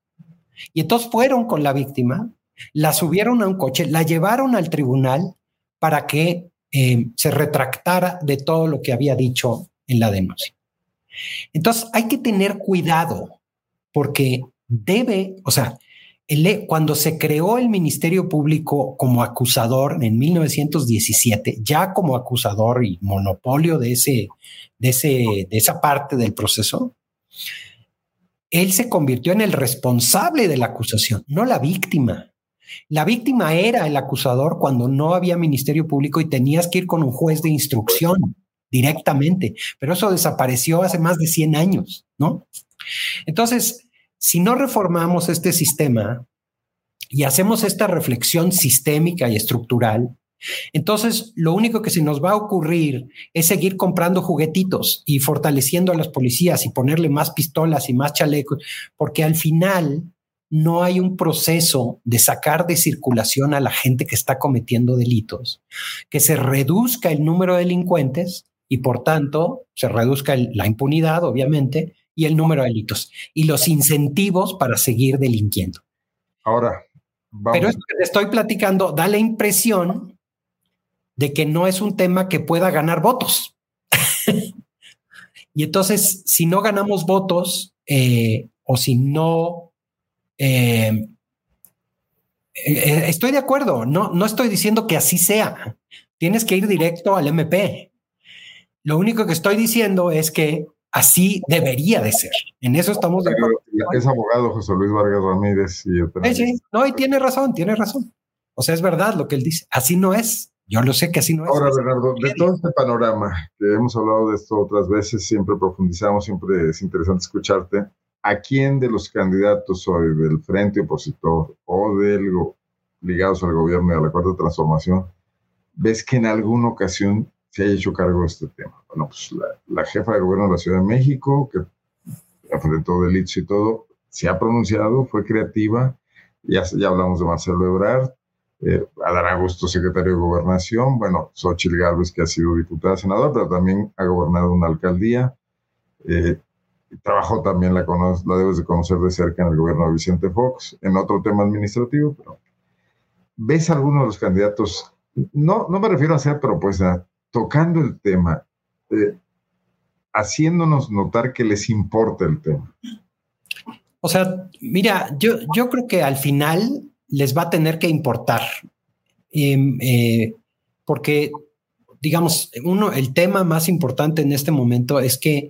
Y entonces fueron con la víctima, la subieron a un coche, la llevaron al tribunal para que eh, se retractara de todo lo que había dicho en la denuncia. Entonces hay que tener cuidado porque debe, o sea, cuando se creó el Ministerio Público como acusador en 1917, ya como acusador y monopolio de, ese, de, ese, de esa parte del proceso, él se convirtió en el responsable de la acusación, no la víctima. La víctima era el acusador cuando no había ministerio público y tenías que ir con un juez de instrucción directamente, pero eso desapareció hace más de 100 años, ¿no? Entonces, si no reformamos este sistema y hacemos esta reflexión sistémica y estructural, entonces lo único que se nos va a ocurrir es seguir comprando juguetitos y fortaleciendo a las policías y ponerle más pistolas y más chalecos, porque al final no hay un proceso de sacar de circulación a la gente que está cometiendo delitos, que se reduzca el número de delincuentes y por tanto se reduzca la impunidad, obviamente, y el número de delitos y los incentivos para seguir delinquiendo. Ahora, pero esto que te estoy platicando da la impresión de que no es un tema que pueda ganar votos. y entonces, si no ganamos votos eh, o si no... Eh, eh, estoy de acuerdo, no, no estoy diciendo que así sea. Tienes que ir directo al MP. Lo único que estoy diciendo es que así debería de ser. En eso estamos de acuerdo. Es abogado José Luis Vargas Ramírez. Y sí, no, y tiene razón, tiene razón. O sea, es verdad lo que él dice. Así no es. Yo lo sé que así no es. Ahora, Bernardo, de todo este panorama, que hemos hablado de esto otras veces, siempre profundizamos, siempre es interesante escucharte. ¿A quién de los candidatos o del frente opositor o del ligados al gobierno y a la cuarta transformación ves que en alguna ocasión se haya hecho cargo de este tema. Bueno, pues la, jefa de gobierno de la Ciudad de México, que enfrentó delitos y todo, se ha pronunciado, fue creativa, ya, ya hablamos de Marcelo Ebrard, eh, Adán Augusto, secretario de Gobernación, bueno, Xochitl Gálvez, que ha sido diputada, senador, pero también ha gobernado una alcaldía, eh, trabajó también, la, la debes de conocer de cerca en el gobierno de Vicente Fox, en otro tema administrativo, pero ¿ves alguno de los candidatos? No, no me refiero a hacer propuesta, tocando el tema, eh, haciéndonos notar que les importa el tema. O sea, mira, yo, yo creo que al final les va a tener que importar, em, eh, porque, digamos, uno, el tema más importante en este momento es que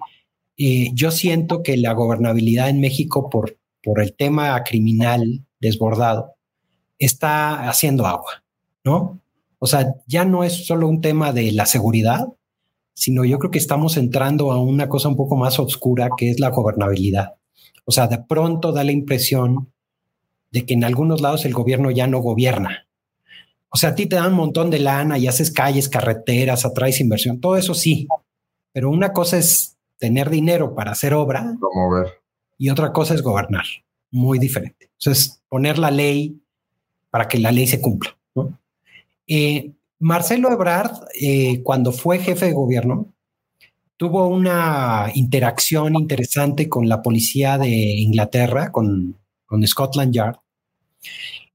eh, yo siento que la gobernabilidad en México por, por el tema criminal desbordado está haciendo agua, ¿no? O sea, ya no es solo un tema de la seguridad, sino yo creo que estamos entrando a una cosa un poco más oscura que es la gobernabilidad. O sea, de pronto da la impresión de que en algunos lados el gobierno ya no gobierna. O sea, a ti te dan un montón de lana y haces calles, carreteras, atraes inversión, todo eso sí. Pero una cosa es tener dinero para hacer obra y otra cosa es gobernar. Muy diferente. Entonces, poner la ley para que la ley se cumpla. Eh, Marcelo Ebrard, eh, cuando fue jefe de gobierno, tuvo una interacción interesante con la policía de Inglaterra, con, Scotland Yard,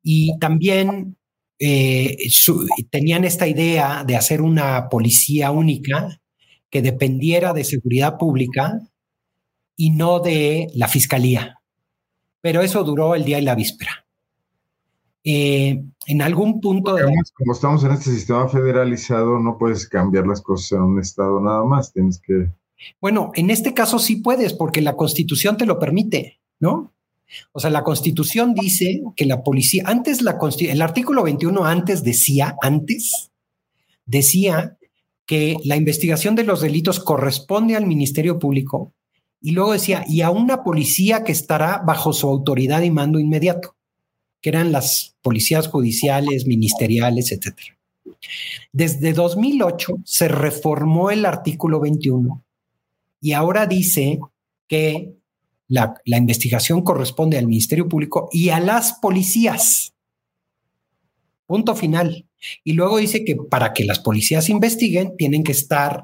y también eh, tenían esta idea de hacer una policía única que dependiera de seguridad pública y no de la fiscalía. Pero eso duró el día y la víspera. Eh, en algún punto... De Como estamos en este sistema federalizado, no puedes cambiar las cosas en un estado nada más, tienes que... Bueno, en este caso sí puedes, porque la constitución te lo permite, ¿no? O sea, la constitución dice que la policía, antes la el artículo 21 antes decía, antes, decía que la investigación de los delitos corresponde al Ministerio Público y luego decía, y a una policía que estará bajo su autoridad y mando inmediato que eran las policías judiciales, ministeriales, etc. Desde 2008 se reformó el artículo 21 y ahora dice que la, la, investigación corresponde al Ministerio Público y a las policías. Punto final. Y luego dice que para que las policías investiguen tienen que estar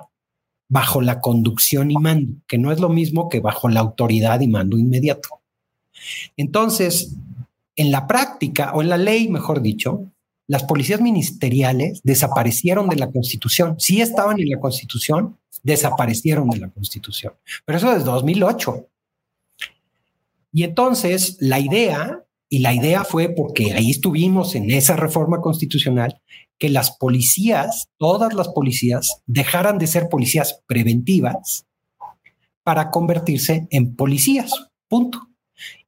bajo la conducción y mando, que no es lo mismo que bajo la autoridad y mando inmediato. Entonces, en la práctica, o en la ley, mejor dicho, las policías ministeriales desaparecieron de la Constitución. Sí estaban en la Constitución, desaparecieron de la Constitución. Pero eso desde 2008. Y entonces la idea, y la idea fue porque ahí estuvimos en esa reforma constitucional, que las policías, todas las policías, dejaran de ser policías preventivas para convertirse en policías. Punto.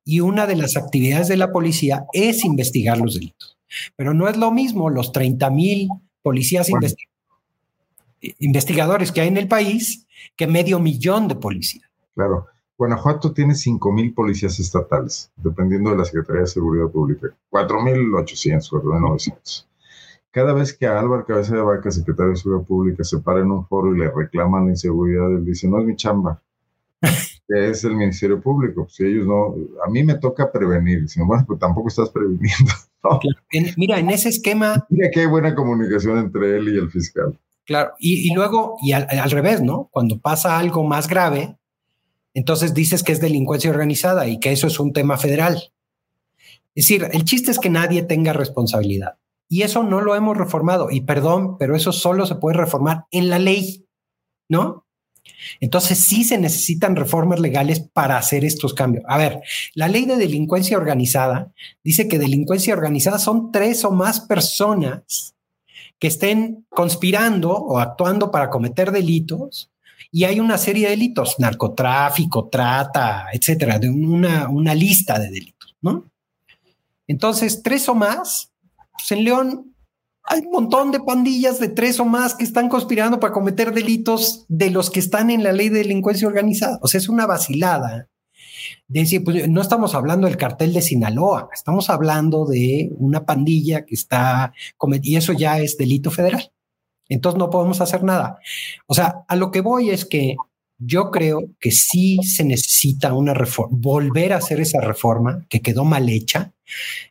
Y una de las actividades de la policía es investigar los delitos. Pero no es lo mismo los 30 mil policías investigadores que hay en el país que medio millón de policías. Claro. Guanajuato tiene 5 mil policías estatales, dependiendo de la Secretaría de Seguridad Pública. 4.800, 4.900. Cada vez que a Álvaro Cabeza de Vaca, secretario de Seguridad Pública, se para en un foro y le reclaman la inseguridad, él dice, no es mi chamba, es el Ministerio Público. Si ellos no, a mí me toca prevenir, si no, bueno, pues tampoco estás previniendo. mira, en ese esquema... Mira que hay buena comunicación entre él y el fiscal. Claro, y, luego, y al, al, revés, ¿no? Cuando pasa algo más grave, entonces dices que es delincuencia organizada y que eso es un tema federal. Es decir, el chiste es que nadie tenga responsabilidad. Y eso no lo hemos reformado. Y perdón, pero eso solo se puede reformar en la ley, ¿no? Entonces sí se necesitan reformas legales para hacer estos cambios. A ver, la ley de delincuencia organizada dice que delincuencia organizada son tres o más personas que estén conspirando o actuando para cometer delitos y hay una serie de delitos, narcotráfico, trata, etcétera, de una, una lista de delitos, ¿no? Entonces, tres o más pues en León hay un montón de pandillas de tres o más que están conspirando para cometer delitos de los que están en la ley de delincuencia organizada. O sea, es una vacilada. De decir, pues no estamos hablando del cartel de Sinaloa, estamos hablando de una pandilla que está y eso ya es delito federal. Entonces no podemos hacer nada. O sea, a lo que voy es que yo creo que sí se necesita una reforma, volver a hacer esa reforma que quedó mal hecha.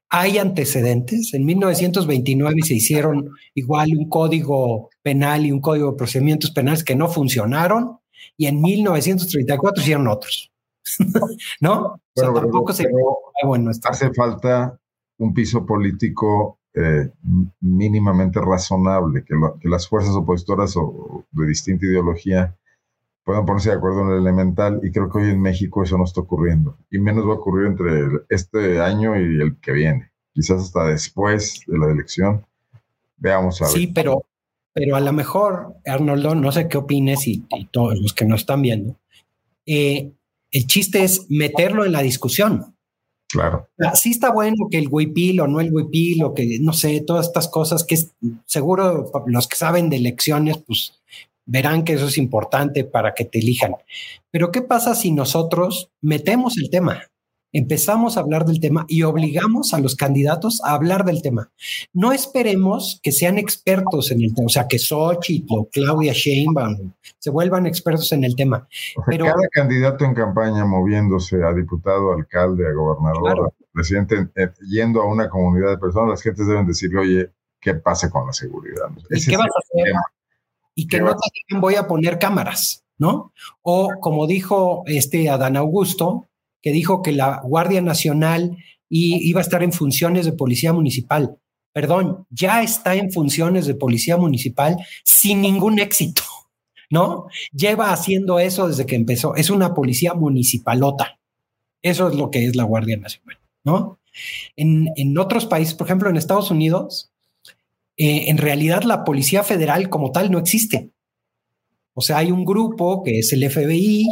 Hay antecedentes. En 1929 se hicieron igual un código penal y un código de procedimientos penales que no funcionaron y en 1934 hicieron otros. ¿No? Bueno, tampoco se bueno, hace falta un piso político eh, mínimamente razonable, que, que, las fuerzas opositoras o de distinta ideología puedan ponerse de acuerdo en el elemental y creo que hoy en México eso no está ocurriendo y menos va a ocurrir entre este año y el que viene, quizás hasta después de la elección. Veamos a ver. Sí, pero, pero a lo mejor, Arnoldo, no sé qué opines y, todos los que nos están viendo, eh, el chiste es meterlo en la discusión. Claro. Sí está bueno que el huipil o no el huipil o que, no sé, todas estas cosas que seguro los que saben de elecciones, pues verán que eso es importante para que te elijan. Pero ¿qué pasa si nosotros metemos el tema? Empezamos a hablar del tema y obligamos a los candidatos a hablar del tema. No esperemos que sean expertos en el tema, o sea, que Sochi o Claudia Sheinbaum se vuelvan expertos en el tema. Pero cada candidato en campaña moviéndose a diputado, alcalde, a gobernador, presidente, eh, yendo a una comunidad de personas, las gentes deben decirle, oye, ¿qué pasa con la seguridad? ¿Y qué vas a hacer? Y que no te voy a poner cámaras, ¿no? O como dijo este Adán Augusto, que dijo que la Guardia Nacional iba a estar en funciones de policía municipal. Perdón, ya está en funciones de policía municipal sin ningún éxito, ¿no? Lleva haciendo eso desde que empezó. Es una policía municipalota. Eso es lo que es la Guardia Nacional, ¿no? En, en otros países, por ejemplo, en Estados Unidos, eh, en realidad la Policía Federal como tal no existe. O sea, hay un grupo que es el FBI,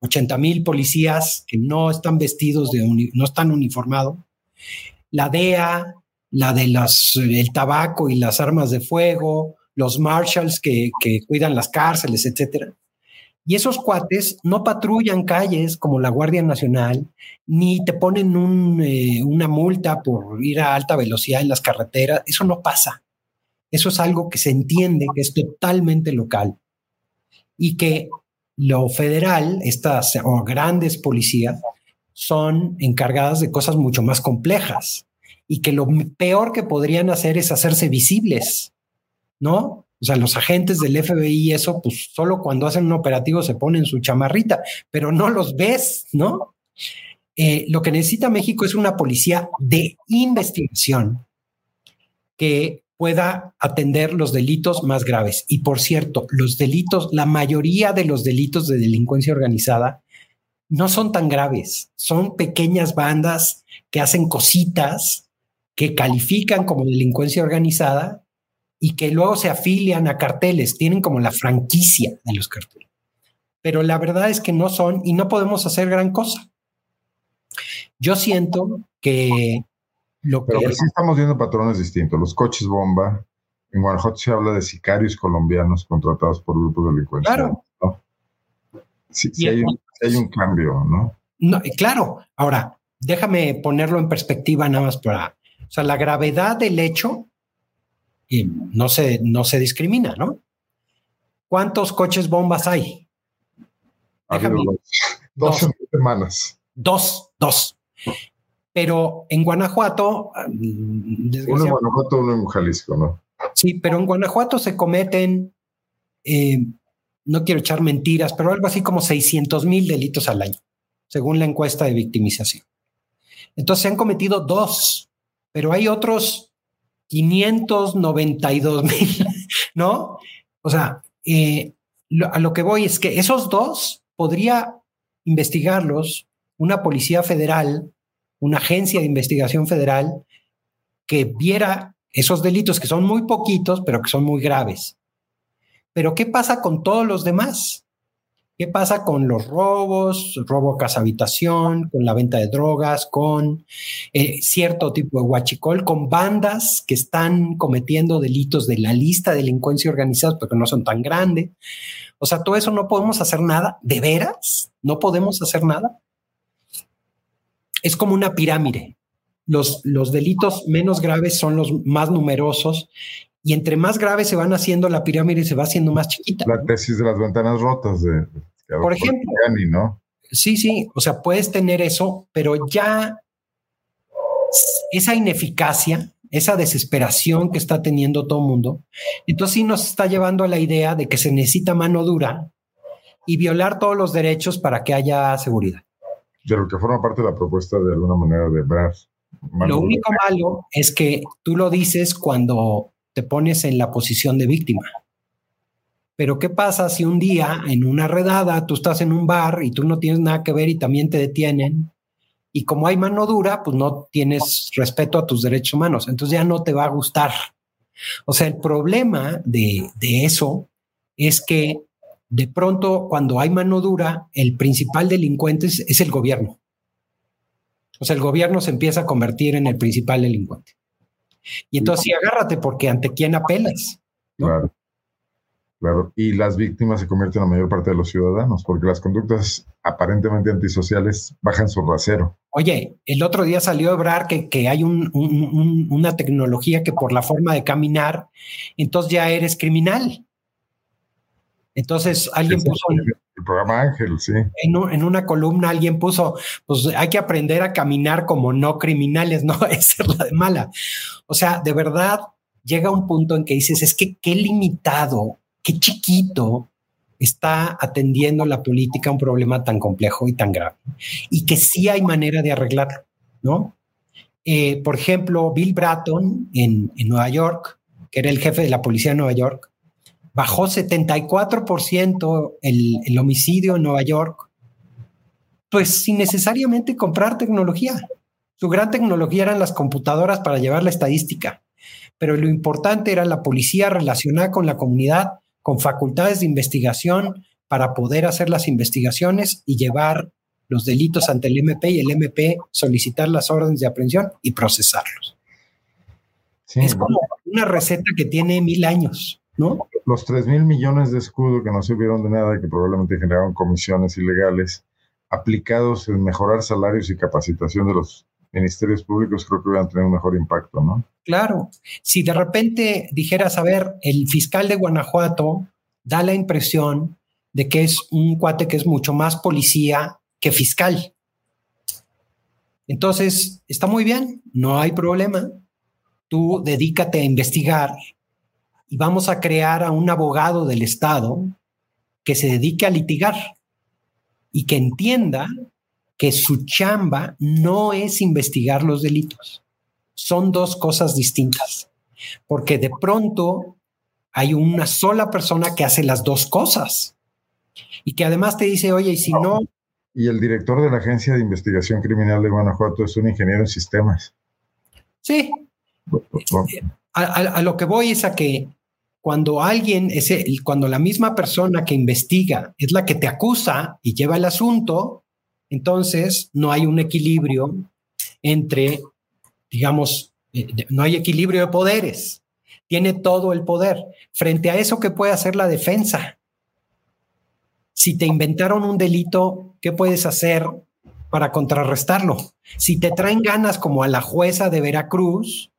80 mil policías que no están vestidos de, no están uniformados. La DEA, la de las, el tabaco y las armas de fuego, los marshals que, cuidan las cárceles, etcétera. Y esos cuates no patrullan calles como la Guardia Nacional, ni te ponen eh, una multa por ir a alta velocidad en las carreteras. Eso no pasa. Eso es algo que se entiende que es totalmente local y que lo federal, estas grandes policías, son encargadas de cosas mucho más complejas y que lo peor que podrían hacer es hacerse visibles, ¿no? O sea, los agentes del FBI eso, pues solo cuando hacen un operativo se ponen su chamarrita, pero no los ves, ¿no? Eh, lo que necesita México es una policía de investigación que pueda atender los delitos más graves. Y por cierto, los delitos, la mayoría de los delitos de delincuencia organizada no son tan graves, son pequeñas bandas que hacen cositas que califican como delincuencia organizada y que luego se afilian a carteles, tienen como la franquicia de los carteles. Pero la verdad es que no son y no podemos hacer gran cosa. Yo siento que lo Pero que... sí estamos viendo patrones distintos. Los coches bomba, en Guanajuato se habla de sicarios colombianos contratados por grupos delincuenciales. Claro. ¿no? Sí, sí hay, un, sí hay un cambio, ¿no? No, claro. Ahora, déjame ponerlo en perspectiva nada más para... O sea, la gravedad del hecho y no, se, no se discrimina, ¿no? ¿Cuántos coches bombas hay? Ha Déjame- dos dos. en dos semanas. Dos, dos. Pero en Guanajuato, mm, Uno en Guanajuato, uno en Jalisco, ¿no? sí, pero en Guanajuato se cometen, eh, no quiero echar mentiras, pero algo así como 600 mil delitos al año, según la encuesta de victimización. Entonces se han cometido dos, pero hay otros 592 mil, ¿no? O sea, eh, lo- a lo que voy es que esos dos podría investigarlos una policía federal, una agencia de investigación federal que viera esos delitos que son muy poquitos, pero que son muy graves. Pero ¿qué pasa con todos los demás? ¿Qué pasa con los robos, robo a casa habitación, con la venta de drogas, con eh, cierto tipo de huachicol, con bandas que están cometiendo delitos de la lista de delincuencia organizada, pero que no son tan grandes? O sea, todo eso no podemos hacer nada. ¿De veras? ¿No podemos hacer nada? Es como una pirámide. Los, los delitos menos graves son los más numerosos y entre más graves se van haciendo, la pirámide se va haciendo más chiquita. La tesis de las ventanas rotas de... de- Por ejemplo. ¿no? Sí, sí, o sea, puedes tener eso, pero ya esa ineficacia, esa desesperación que está teniendo todo el mundo, entonces sí nos está llevando a la idea de que se necesita mano dura y violar todos los derechos para que haya seguridad. De lo que forma parte de la propuesta de alguna manera de Brad. Lo único malo es que tú lo dices cuando te pones en la posición de víctima. Pero ¿qué pasa si un día en una redada tú estás en un bar y tú no tienes nada que ver y también te detienen? Y como hay mano dura, pues no tienes respeto a tus derechos humanos. Entonces ya no te va a gustar. O sea, el problema de, de eso es que de pronto cuando hay mano dura, el principal delincuente es, es el gobierno. O sea, el gobierno se empieza a convertir en el principal delincuente. Y entonces sí, agárrate porque ante quién apelas. ¿no? Claro. Claro. Y las víctimas se convierten en la mayor parte de los ciudadanos, porque las conductas aparentemente antisociales bajan su rasero. Oye, el otro día salió a Ebrar que, que hay un, un, un, una tecnología que por la forma de caminar, entonces ya eres criminal. Entonces alguien Sí, puso El programa Ángel, sí. en, un- en una columna, alguien puso, pues hay que aprender a caminar como no criminales, no esa es la de mala. O sea, de verdad llega un punto en que dices, es que qué limitado, qué chiquito está atendiendo la política a un problema tan complejo y tan grave. Y que sí hay manera de arreglarlo, ¿no? Eh, por ejemplo, Bill Bratton en, en Nueva York, que era el jefe de la policía de Nueva York, bajó 74% el, el homicidio en Nueva York, pues sin necesariamente comprar tecnología. Su gran tecnología eran las computadoras para llevar la estadística, pero lo importante era la policía relacionada con la comunidad, con facultades de investigación para poder hacer las investigaciones y llevar los delitos ante el MP y el MP solicitar las órdenes de aprehensión y procesarlos. Sí, Es como una receta que tiene mil años, ¿no? los 3 mil millones de escudo que no sirvieron de nada, que probablemente generaron comisiones ilegales, aplicados en mejorar salarios y capacitación de los ministerios públicos, creo que hubieran tenido un mejor impacto, ¿no? Claro, si de repente dijeras, a ver, el fiscal de Guanajuato da la impresión de que es un cuate que es mucho más policía que fiscal. Entonces, está muy bien, no hay problema. Tú dedícate a investigar y vamos a crear a un abogado del Estado que se dedique a litigar y que entienda que su chamba no es investigar los delitos. Son dos cosas distintas. porque de pronto hay una sola persona que hace las dos cosas y que además te dice, oye, y si no... Y el director de la Agencia de Investigación Criminal de Guanajuato es un ingeniero en sistemas. Sí. A, lo que voy es a que cuando alguien, ese, cuando la misma persona que investiga es la que te acusa y lleva el asunto, entonces no hay un equilibrio entre, digamos, eh, no hay equilibrio de poderes. Tiene todo el poder. Frente a eso, ¿qué puede hacer la defensa? Si te inventaron un delito, ¿qué puedes hacer para contrarrestarlo? Si te traen ganas como a la jueza de Veracruz,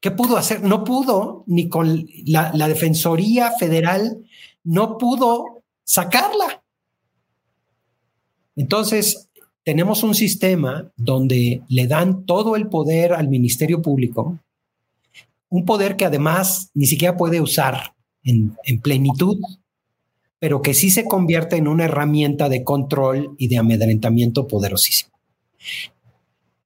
¿qué, pudo hacer? No pudo, ni con la, Defensoría Federal, no pudo sacarla. Entonces, tenemos un sistema donde le dan todo el poder al Ministerio Público, un poder que además ni siquiera puede usar en, en plenitud pero que sí se convierte en una herramienta de control y de amedrentamiento poderosísimo.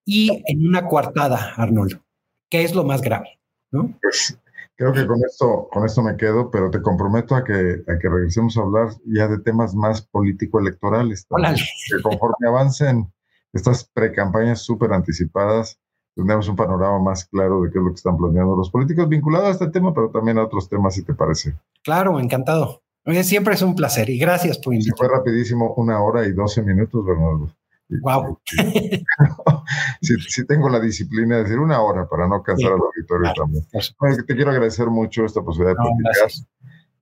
Y en una coartada, Arnoldo, que es lo más grave, ¿no? Pues, creo que con esto, con esto me quedo, pero te comprometo a que, a que regresemos a hablar ya de temas más político-electorales. Que conforme avancen estas precampañas súper anticipadas, tendremos un panorama más claro de qué es lo que están planeando los políticos vinculados a este tema, pero también a otros temas, si te parece. Claro, encantado siempre es un placer y gracias por invitarme. fue rapidísimo, una hora y doce minutos, Bernardo. Wow. Si tengo la disciplina de decir una hora para no cansar al auditorio también. te quiero agradecer mucho esta posibilidad de platicar.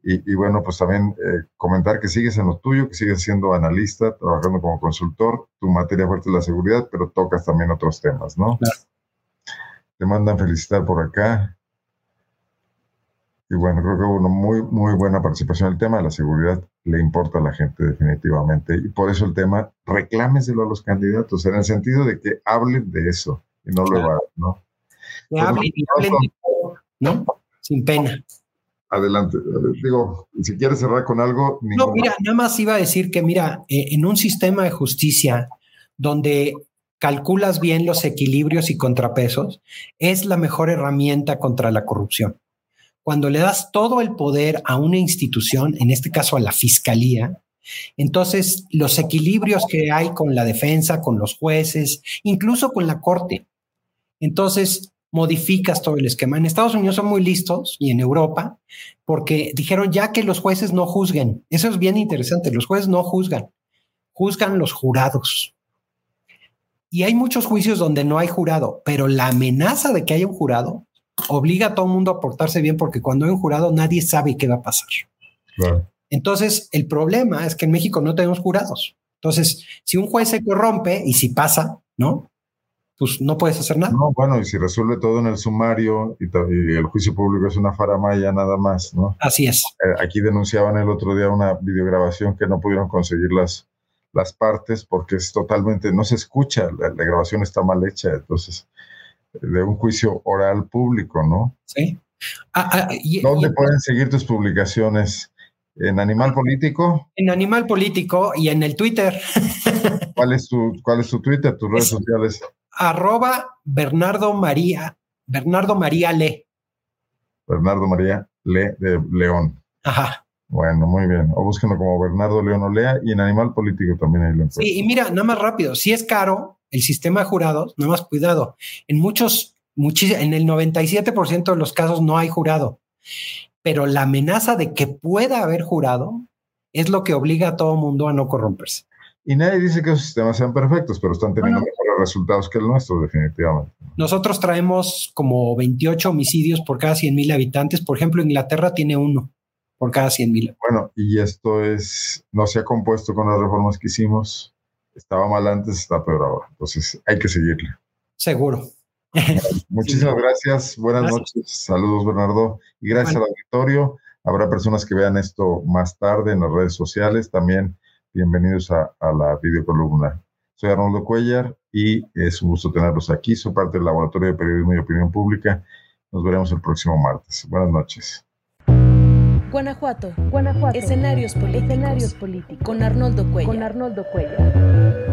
Y, bueno, pues también eh, comentar que sigues en lo tuyo, que sigues siendo analista, trabajando como consultor. Tu materia fuerte es la seguridad, pero tocas también otros temas, ¿no? Te mandan felicitar por acá. Y bueno, creo que hubo una muy, muy buena participación. El tema de la seguridad le importa a la gente definitivamente. Y por eso el tema, reclámeselo a los candidatos, en el sentido de que hablen de eso y no lo hagan, ¿no? Que hablen y hablen de todo, ¿no? Sin pena. Adelante. Digo, si quieres cerrar con algo. No, mira, nada más iba a decir que, mira, eh, en un sistema de justicia donde calculas bien los equilibrios y contrapesos, es la mejor herramienta contra la corrupción cuando le das todo el poder a una institución, en este caso a la fiscalía, entonces los equilibrios que hay con la defensa, con los jueces, incluso con la corte, entonces modificas todo el esquema. En Estados Unidos son muy listos y en Europa, porque dijeron ya que los jueces no juzguen. Eso es bien interesante, los jueces no juzgan, juzgan los jurados. Y hay muchos juicios donde no hay jurado, pero la amenaza de que haya un jurado obliga a todo el mundo a portarse bien porque cuando hay un jurado nadie sabe qué va a pasar. Entonces, el problema es que en México no tenemos jurados. Entonces, si un juez se corrompe y si pasa, ¿no? Pues no puedes hacer nada. No, bueno, y si resuelve todo en el sumario y, el juicio público es una faramaya nada más, ¿no? Así es. Eh, aquí denunciaban el otro día una videograbación que no pudieron conseguir las, las partes porque es totalmente, no se escucha, la grabación está mal hecha, entonces de un juicio oral público, ¿no? Sí. Ah, ah, ¿Dónde pueden seguir tus publicaciones? ¿En Animal Político? En Animal Político y en el Twitter. ¿Cuál es tu, cuál es tu Twitter, tus redes sociales? Arroba Bernardo María, Bernardo María Le. Bernardo María Le de León. Ajá. Bueno, muy bien. O búsquenlo como Bernardo León Olea y en Animal Político también ahí lo Sí, y mira, nada más rápido, si es caro, el sistema de jurados, no más cuidado, en muchos, en el 97% de los casos no hay jurado, pero la amenaza de que pueda haber jurado es lo que obliga a todo mundo a no corromperse. Y nadie dice que esos sistemas sean perfectos, pero están teniendo mejores resultados que el nuestro, definitivamente. Nosotros traemos como 28 homicidios por cada 100 mil habitantes. Por ejemplo, Inglaterra tiene uno por cada 100 mil. Bueno, y esto es, no se ha compuesto con las reformas que hicimos estaba mal antes, está peor ahora. Entonces hay que seguirle. Seguro. Muchísimas gracias. Buenas noches. Saludos, Bernardo. Y gracias al auditorio. Habrá personas que vean esto más tarde en las redes sociales. También bienvenidos a, a la videocolumna. Soy Arnoldo Cuellar y es un gusto tenerlos aquí. Soy parte del Laboratorio de Periodismo y Opinión Pública. Nos veremos el próximo martes. Buenas noches. Guanajuato. Guanajuato. Escenarios políticos. Escenarios políticos. Con Arnoldo Cuellar. Con Arnoldo Cuellar.